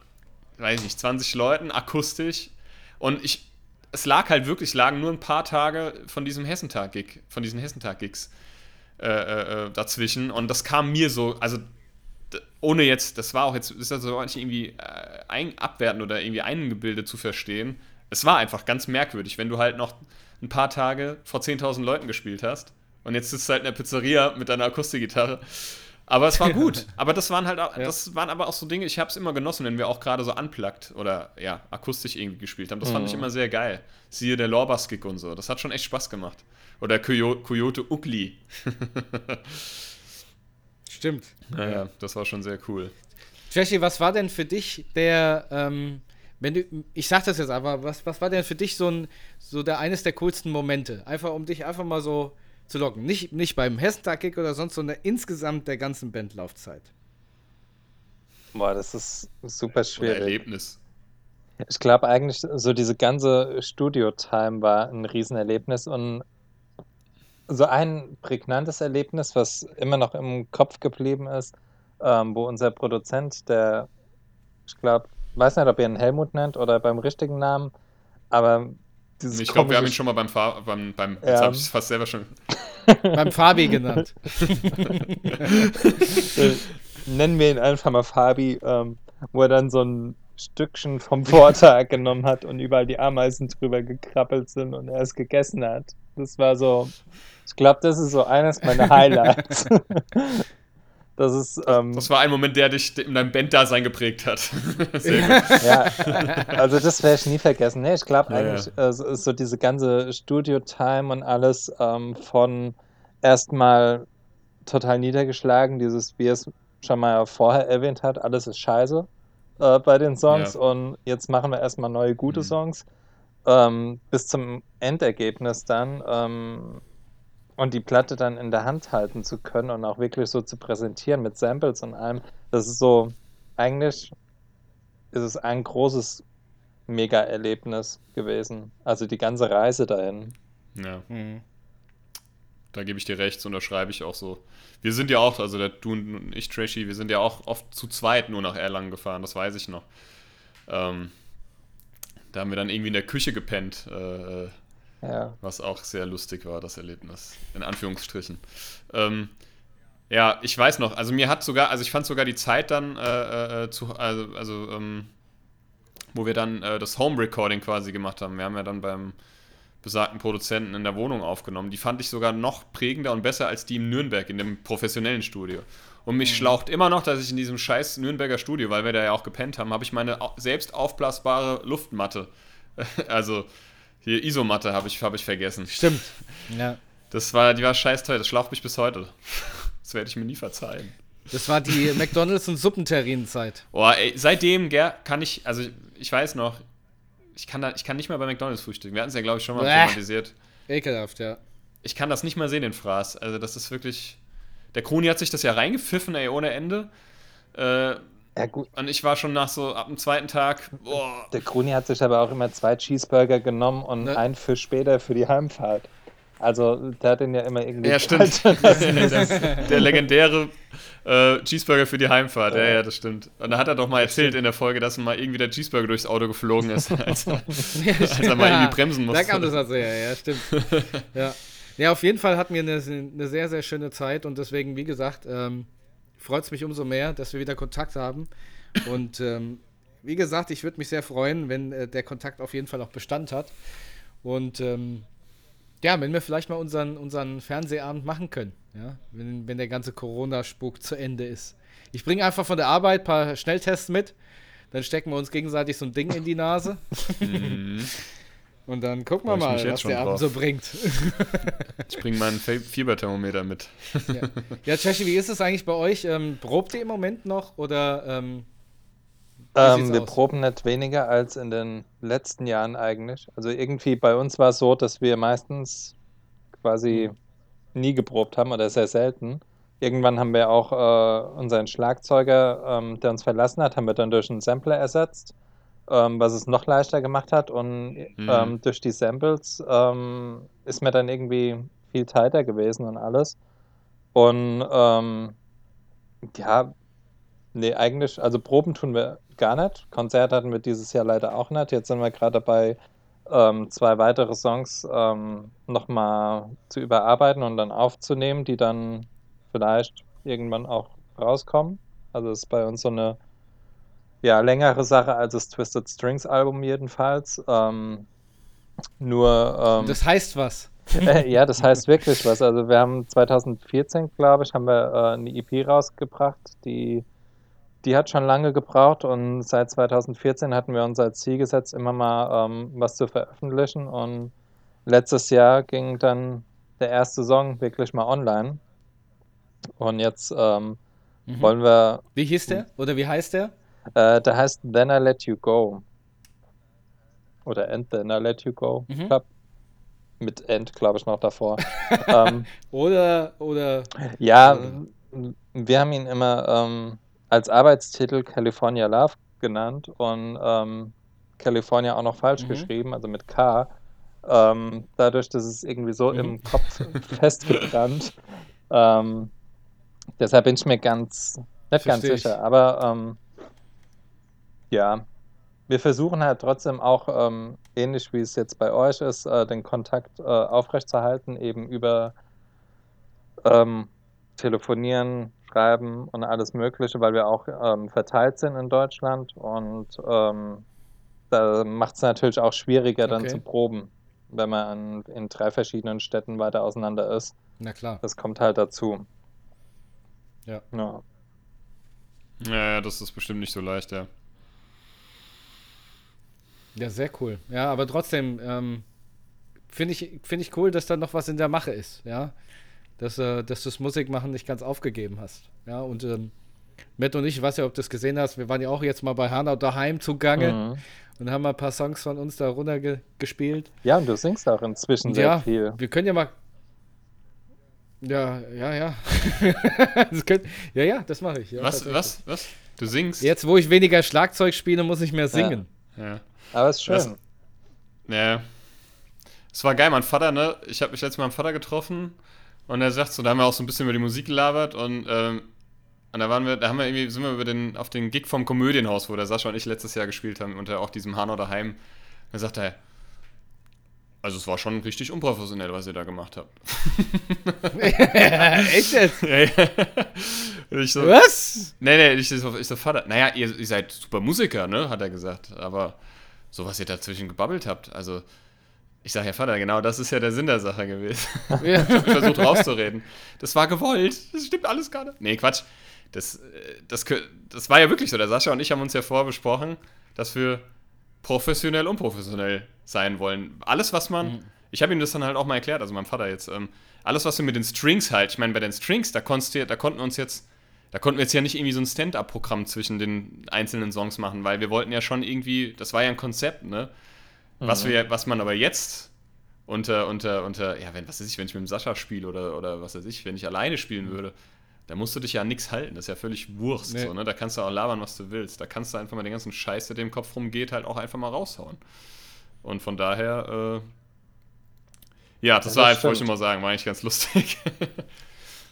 S2: weiß ich nicht, 20 Leuten, akustisch. Und ich, es lag halt wirklich, es lagen nur ein paar Tage von diesem Hessentag-Gig, von diesen Hessentag-Gigs äh, äh, äh, dazwischen. Und das kam mir so, also ohne jetzt, das war auch jetzt, ist das so nicht irgendwie ein, abwertend oder irgendwie eingebildet zu verstehen. Es war einfach ganz merkwürdig, wenn du halt noch ein paar Tage vor 10.000 Leuten gespielt hast und jetzt sitzt du halt in der Pizzeria mit deiner Akustikgitarre. Aber es war <laughs> gut. aber das waren halt auch,
S3: Ja.
S2: das waren aber auch so Dinge, ich habe es immer genossen, wenn wir auch gerade so unplugged oder ja, akustisch irgendwie gespielt haben. Das fand ich immer sehr geil. Siehe der Lorbas-Gig und so. Das hat schon echt Spaß gemacht. Oder Coyo Coyote Ugly. <laughs>
S3: Stimmt.
S2: Naja, das war schon sehr cool.
S3: Jesse, was war denn für dich der, ähm, wenn du, ich sag das jetzt einfach, was, was war denn für dich so ein, so der eines der coolsten Momente? Einfach um dich einfach mal so zu locken. Nicht, nicht beim Hessentag-Gig oder sonst, sondern insgesamt der ganzen Bandlaufzeit.
S4: Boah, das ist super
S2: Oder
S4: schwierig.
S2: Erlebnis.
S4: Ich glaube eigentlich, so diese ganze Studio-Time war ein Riesenerlebnis und so ein prägnantes Erlebnis, was immer noch im Kopf geblieben ist, ähm, wo unser Produzent, der, ich glaube, weiß nicht, ob ihr ihn Helmut nennt oder beim richtigen Namen, aber dieses
S2: Ich glaube, wir haben ihn schon mal beim Fahr beim, beim
S4: Ja.
S2: jetzt habe ich es fast selber schon. <laughs>
S3: beim Fabi genannt. <laughs>
S4: nennen wir ihn einfach mal Fabi, ähm, wo er dann so ein Stückchen vom Vortag genommen hat und überall die Ameisen drüber gekrabbelt sind und er es gegessen hat. Das war so, ich glaube, das ist so eines meiner <laughs> Highlights. Das ist, ähm,
S2: Das war ein Moment, der dich in deinem Banddasein geprägt hat. <laughs> Sehr gut.
S4: ja, also das werde ich nie vergessen. Nee, ich glaube
S2: Ja,
S4: eigentlich, äh, so, ist so diese ganze Studio-Time und alles ähm, von erstmal total niedergeschlagen, dieses, wie es schon mal vorher erwähnt hat, alles ist scheiße äh, bei den Songs
S2: Ja.
S4: und jetzt machen wir erstmal neue gute
S2: Mhm.
S4: Songs ähm, bis zum Endergebnis dann ähm, und die Platte dann in der Hand halten zu können und auch wirklich so zu präsentieren mit Samples und allem. Das ist so, eigentlich ist es ein großes Mega-Erlebnis gewesen. Also die ganze Reise dahin.
S2: Ja.
S3: Mhm.
S2: da gebe ich dir recht, so schreibe ich auch so. Wir sind ja auch, also der du und ich, Trashy, wir sind ja auch oft zu zweit nur nach Erlangen gefahren, das weiß ich noch. Ähm, da haben wir dann irgendwie in der Küche gepennt, äh, ja. was auch sehr lustig war, das Erlebnis, in Anführungsstrichen. Ähm, ja, ich weiß noch, also mir hat sogar, also ich fand sogar die Zeit dann äh, äh, zu, also, also ähm, wo wir dann äh, das Home Recording quasi gemacht haben. Wir haben ja dann beim besagten Produzenten in der Wohnung aufgenommen. Die fand ich sogar noch prägender und besser als die in Nürnberg, in dem professionellen Studio. Und mich mhm. schlaucht immer noch, dass ich in diesem scheiß Nürnberger Studio, weil wir da ja auch gepennt haben, habe ich meine selbst aufblasbare Luftmatte, <laughs> also hier Isomatte habe ich, hab ich vergessen.
S3: Stimmt. <laughs> Ja.
S2: Das war, die war scheiß teuer, das schlaucht mich bis heute. Das werde ich mir nie verzeihen.
S3: Das war die <laughs> McDonalds- und Suppenterrinenzeit.
S2: Boah, ey, seitdem, gell, kann ich, also ich weiß noch, ich kann, da, ich kann nicht mehr bei McDonalds frühstücken. Wir hatten es ja, glaube ich, schon mal Bäh. thematisiert.
S3: Ekelhaft, ja.
S2: Ich kann das nicht mal sehen, den Fraß. Also, das ist wirklich. Der Kroni hat sich das ja reingepfiffen, ey, ohne Ende. Äh, ja, gut. Und ich war schon nach so ab dem zweiten Tag. Boah.
S4: Der Kroni hat sich aber auch immer zwei Cheeseburger genommen und ne? einen für später für die Heimfahrt. Also, der hat den ja immer irgendwie.
S2: Ja, stimmt. <laughs> <laughs> der legendäre äh, Cheeseburger für die Heimfahrt. Ja, ja, das stimmt. Und da hat er doch mal erzählt in der Folge, dass mal irgendwie der Cheeseburger durchs Auto geflogen ist, <laughs> als er, als er mal irgendwie bremsen musste.
S3: Da kam das also her, ja, stimmt. ja. ja, auf jeden Fall hatten wir eine, eine sehr, sehr schöne Zeit und deswegen, wie gesagt, ähm, freut es mich umso mehr, dass wir wieder Kontakt haben. Und ähm, wie gesagt, ich würde mich sehr freuen, wenn äh, der Kontakt auf jeden Fall auch Bestand hat. Und ähm, ja, wenn wir vielleicht mal unseren, unseren Fernsehabend machen können, ja, wenn, wenn der ganze Corona-Spuk zu Ende ist. Ich bringe einfach von der Arbeit ein paar Schnelltests mit, dann stecken wir uns gegenseitig so ein Ding in die Nase. <laughs> Und dann gucken wir mal, was der Abend so bringt. <laughs>
S2: ich bringe meinen Fieberthermometer mit.
S3: ja, ja wie ist es eigentlich bei euch? Ähm, probt ihr im Moment noch oder ähm,
S4: ähm, wir aus? proben nicht weniger als in den letzten Jahren eigentlich. Also irgendwie bei uns war es so, dass wir meistens quasi mhm. nie geprobt haben oder sehr selten. Irgendwann haben wir auch äh, unseren Schlagzeuger, ähm, der uns verlassen hat, haben wir dann durch einen Sampler ersetzt, ähm, was es noch leichter gemacht hat. Und mhm. Ähm, durch die Samples ähm, ist mir dann irgendwie viel tighter gewesen und alles. Und ähm, ja, nee, eigentlich, also Proben tun wir gar nicht. Konzert hatten wir dieses Jahr leider auch nicht. Jetzt sind wir gerade dabei, ähm, zwei weitere Songs ähm, nochmal zu überarbeiten und dann aufzunehmen, die dann vielleicht irgendwann auch rauskommen. Also ist bei uns so eine ja, längere Sache als das Twisted Strings Album jedenfalls. Ähm, nur. Ähm,
S3: das heißt was? <laughs>
S4: Äh, ja, das heißt wirklich was. Also wir haben 2014, glaube ich, haben wir äh, eine EP rausgebracht, die die hat schon lange gebraucht und seit 2014 hatten wir uns als Ziel gesetzt, immer mal ähm, was zu veröffentlichen. Und letztes Jahr ging dann der erste Song wirklich mal online. Und jetzt ähm, mhm. wollen wir.
S3: Wie hieß der? Oder wie heißt der?
S4: Äh, der heißt Then I Let You Go. Oder And Then I Let You Go. Mhm. Glaub, mit End, glaube ich, noch davor. <laughs>
S3: ähm, oder, oder.
S4: Ja, äh, wir haben ihn immer ähm, als Arbeitstitel California Love genannt und ähm, California auch noch falsch mhm. geschrieben, also mit K. Ähm, dadurch, dass es irgendwie so mhm. im Kopf <laughs> festgebrannt. Ähm, deshalb bin ich mir ganz, nicht ganz sicher, ich. aber ähm, ja, wir versuchen halt trotzdem auch, ähm, ähnlich wie es jetzt bei euch ist, äh, den Kontakt äh, aufrechtzuerhalten, eben über ähm, Telefonieren, schreiben und alles Mögliche, weil wir auch ähm, verteilt sind in Deutschland und ähm, da macht es natürlich auch schwieriger dann okay. zu proben, wenn man in, in drei verschiedenen Städten weiter auseinander ist.
S3: Na klar.
S4: Das kommt halt dazu.
S3: Ja.
S2: Ja, ja das ist bestimmt nicht so leicht, ja.
S3: Ja, sehr cool. Ja, aber trotzdem ähm, finde ich, find ich cool, dass da noch was in der Mache ist, ja dass, äh, dass du das Musikmachen nicht ganz aufgegeben hast. Ja, und ähm, Matt und ich, ich weiß ja, ob du das gesehen hast, wir waren ja auch jetzt mal bei Hanau daheim zugange mhm. und haben mal ein paar Songs von uns da runter ge gespielt.
S4: Ja, und du singst auch inzwischen sehr
S3: ja,
S4: viel.
S3: Wir können ja mal. Ja, ja, ja. <laughs> könnt, ja, ja, das mache ich. Ja,
S2: was, was, was? Du singst?
S3: Jetzt, wo ich weniger Schlagzeug spiele, muss ich mehr singen.
S2: Ja. ja.
S4: Aber es ist schön. Das,
S2: ja. Es war geil, mein Vater, ne? Ich habe mich letztes Mal mit meinem Vater getroffen Und er sagt so, da haben wir auch so ein bisschen über die Musik gelabert und, ähm, und da waren wir, da haben wir irgendwie, sind wir über den, auf den Gig vom Komödienhaus, wo der Sascha und ich letztes Jahr gespielt haben, unter auch diesem Hanau daheim. Da sagt er, also es war schon richtig unprofessionell, was ihr da gemacht habt. <laughs>
S3: Echt jetzt?
S2: ja, ja. So,
S3: Was?
S2: Nee, nee, ich so, ich so, Vater, naja, ihr, ihr seid super Musiker, ne, hat er gesagt. Aber so was ihr dazwischen gebabbelt habt, also ich sage ja, Vater, genau das ist ja der Sinn der Sache gewesen. <laughs> Ich versucht rauszureden. Das war gewollt. Das stimmt alles gar nicht. Nee, Quatsch. Das, äh, das, das war ja wirklich so. Der Sascha und ich haben uns ja vorher besprochen, dass wir professionell, unprofessionell sein wollen. Alles, was man. Ich habe ihm das dann halt auch mal erklärt, also meinem Vater jetzt. Ähm, alles, was wir mit den Strings halt. Ich meine, bei den Strings, da, konntest du, da konnten uns jetzt. Da konnten wir jetzt ja nicht irgendwie so ein Stand-up-Programm zwischen den einzelnen Songs machen, weil wir wollten ja schon irgendwie, das war ja ein Konzept, ne? Was, wir, was man aber jetzt unter, unter, unter, ja, wenn, was weiß ich, wenn ich mit dem Sascha spiele oder, oder was weiß ich, wenn ich alleine spielen würde, da musst du dich ja an nichts halten. Das ist ja völlig Wurst.
S3: Nee.
S2: So, ne? Da kannst du auch labern, was du willst. Da kannst du einfach mal den ganzen Scheiß, der im Kopf rumgeht, halt auch einfach mal raushauen. Und von daher, äh, ja, das
S4: Ja,
S2: war
S4: das
S2: halt, wollte ich mal sagen, war eigentlich ganz lustig. <laughs>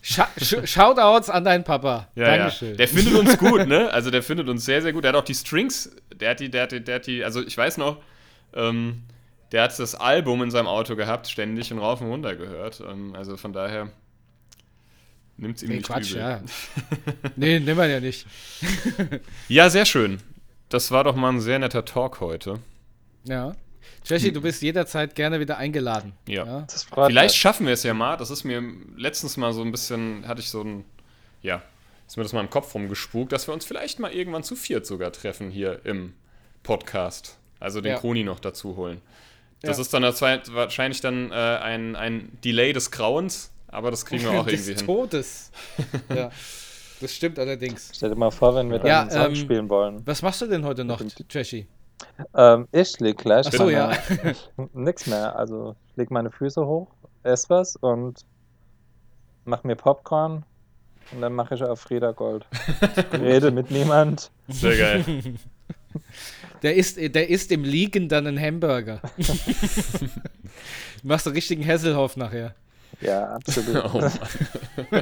S3: Sch Shoutouts an deinen Papa.
S2: Ja,
S3: Dankeschön.
S2: ja. Der findet uns <laughs> gut, ne? Also der findet uns sehr, sehr gut. Der hat auch die Strings, der hat die, der hat die, der hat die, also ich weiß noch, ähm, der hat das Album in seinem Auto gehabt, ständig und rauf und runter gehört. Ähm, also von daher nimmt es ihm
S3: nee,
S2: nicht
S3: Quatsch,
S2: übel.
S3: ja. <laughs> nee, nehmen wir ja nicht.
S2: Ja, sehr schön. Das war doch mal ein sehr netter Talk heute.
S3: Ja. Jesse, du bist jederzeit gerne wieder eingeladen.
S2: Ja.
S4: Das freut
S2: Vielleicht schaffen wir es ja mal. Das ist mir letztens mal so ein bisschen, hatte ich so ein, ja, ist mir das mal im Kopf rumgespukt, dass wir uns vielleicht mal irgendwann zu viert sogar treffen hier im Podcast. Also den
S3: Ja.
S2: Kroni noch dazu holen. Das
S3: Ja.
S2: ist dann wahrscheinlich dann äh, ein, ein Delay des Grauens, aber das kriegen wir auch <laughs>
S3: Des
S2: irgendwie hin.
S3: Todes. <laughs> ja. Das stimmt allerdings.
S4: Stell dir mal vor, wenn wir dann
S3: Ja, ähm,
S4: spielen wollen.
S3: Was machst du denn heute noch, Jesse?
S4: Ähm, ich leg gleich
S3: Ach so,
S4: meine-
S3: ja. <laughs>
S4: nix mehr. Also ich leg meine Füße hoch, ess was und mach mir Popcorn und dann mache ich auf Frieda Gold. <laughs> Rede mit niemand.
S2: Sehr geil.
S3: Der isst, der isst im Liegen dann einen Hamburger. <laughs> Machst du richtigen Hesselhoff nachher.
S4: Ja, <laughs> absolut.
S2: Oh Mann. <laughs>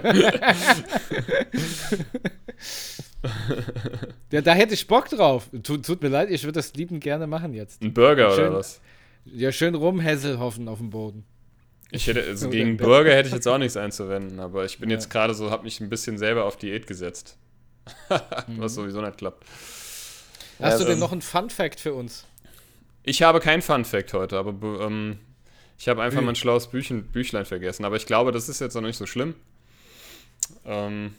S3: Ja, da hätte ich Bock drauf. Tut, tut mir leid, ich würde das liebend gerne machen jetzt.
S2: Ein Burger
S3: Schön.
S2: oder was?
S3: Ja, schön rumhesselhoffen auf dem Boden.
S2: Ich hätte, also <laughs> gegen. Burger hätte ich jetzt auch nichts einzuwenden, aber ich bin
S3: Ja.
S2: jetzt gerade so, habe mich ein bisschen selber auf Diät gesetzt.
S3: Mhm.
S2: Was sowieso nicht klappt.
S3: Hast
S4: Ja,
S3: du denn noch einen Fun-Fact für uns?
S2: Ich habe kein Fun Fact heute, aber be- ähm, ich habe einfach mein schlaues Büchen, Büchlein vergessen. Aber ich glaube, das ist jetzt noch nicht so schlimm. Ähm,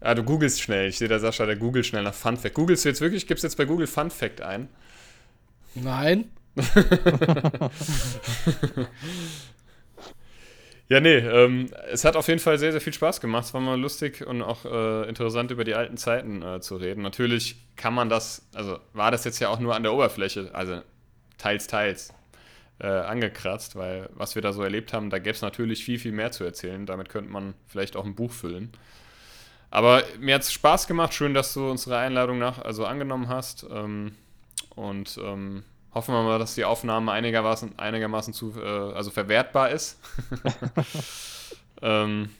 S2: ah, du googelst schnell. Ich sehe da Sascha, der googelt schnell nach Fun Fact. Googlest du jetzt wirklich? Gibst jetzt bei Google Fun Fact ein?
S3: Nein? <laughs>
S2: Ja, nee, ähm, es hat auf jeden Fall sehr, sehr viel Spaß gemacht. Es war mal lustig und auch äh, interessant über die alten Zeiten äh, zu reden. Natürlich kann man das, also war das jetzt ja auch nur an der Oberfläche, also teils, teils äh, angekratzt, weil was wir da so erlebt haben, da gäbe es natürlich viel, viel mehr zu erzählen. Damit könnte man vielleicht auch ein Buch füllen. Aber mir hat es Spaß gemacht. Schön, dass du unsere Einladung nach, also angenommen hast. Ähm, und ähm, hoffen wir mal, dass die Aufnahme einigermaßen, einigermaßen zu, äh, also verwertbar ist. <laughs> ähm,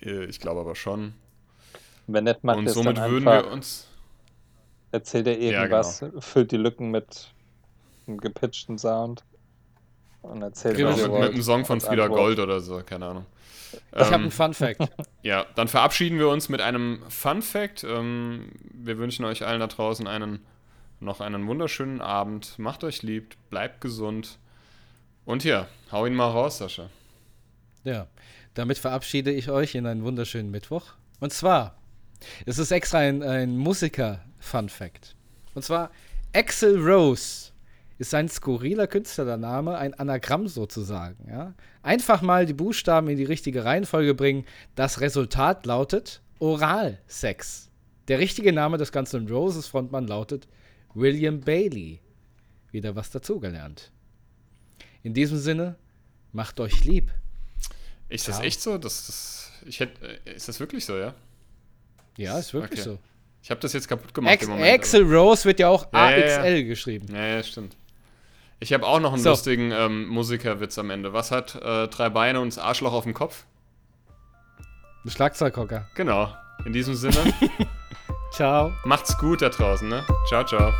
S2: äh, ich glaube aber schon.
S4: Wenn nicht, macht
S2: Und somit würden wir uns.
S4: erzählt er
S2: Ja,
S4: irgendwas, füllt die Lücken mit einem gepitchten Sound und erzählt,
S3: Genau,
S4: was
S2: Mit, mit einem Song von Frieda
S4: Antwort.
S2: Gold oder so, keine Ahnung.
S3: Ich habe
S2: Ähm,
S3: einen Fun-Fact. <laughs>
S2: Ja, dann verabschieden wir uns mit einem Fun Fact. Ähm, wir wünschen euch allen da draußen einen, noch einen wunderschönen Abend. Macht euch lieb, bleibt gesund. Und ja, hau ihn mal raus, Sascha.
S3: Ja, damit verabschiede ich euch in einen wunderschönen Mittwoch. Und zwar, es ist extra ein, ein Musiker-Fun-Fact. Und zwar, Axel Rose ist ein skurriler Künstlername, ein Anagramm sozusagen. Ja? Einfach mal die Buchstaben in die richtige Reihenfolge bringen. Das Resultat lautet Oralsex. Der richtige Name des ganzen Roses Frontmann lautet William Bailey. Wieder was dazugelernt. In diesem Sinne, macht euch lieb.
S2: Ist das
S3: Ja.
S2: echt so? Das, das, ich hätte, äh, ist das wirklich so, ja?
S3: Ja, ist wirklich
S2: Okay.
S3: so.
S2: Ich habe das jetzt kaputt gemacht im Moment.
S3: Axel Rose wird ja auch
S2: Ja, ja, ja.
S3: AXL geschrieben.
S2: Ja, ja, stimmt. Ich habe auch noch einen
S3: So.
S2: lustigen ähm, Musikerwitz am Ende. Was hat äh, drei Beine und das Arschloch auf dem Kopf?
S3: Ein Schlagzeughocker.
S2: Genau. In diesem Sinne, <laughs>
S3: Ciao.
S2: macht's gut da draußen, ne? Ciao, ciao.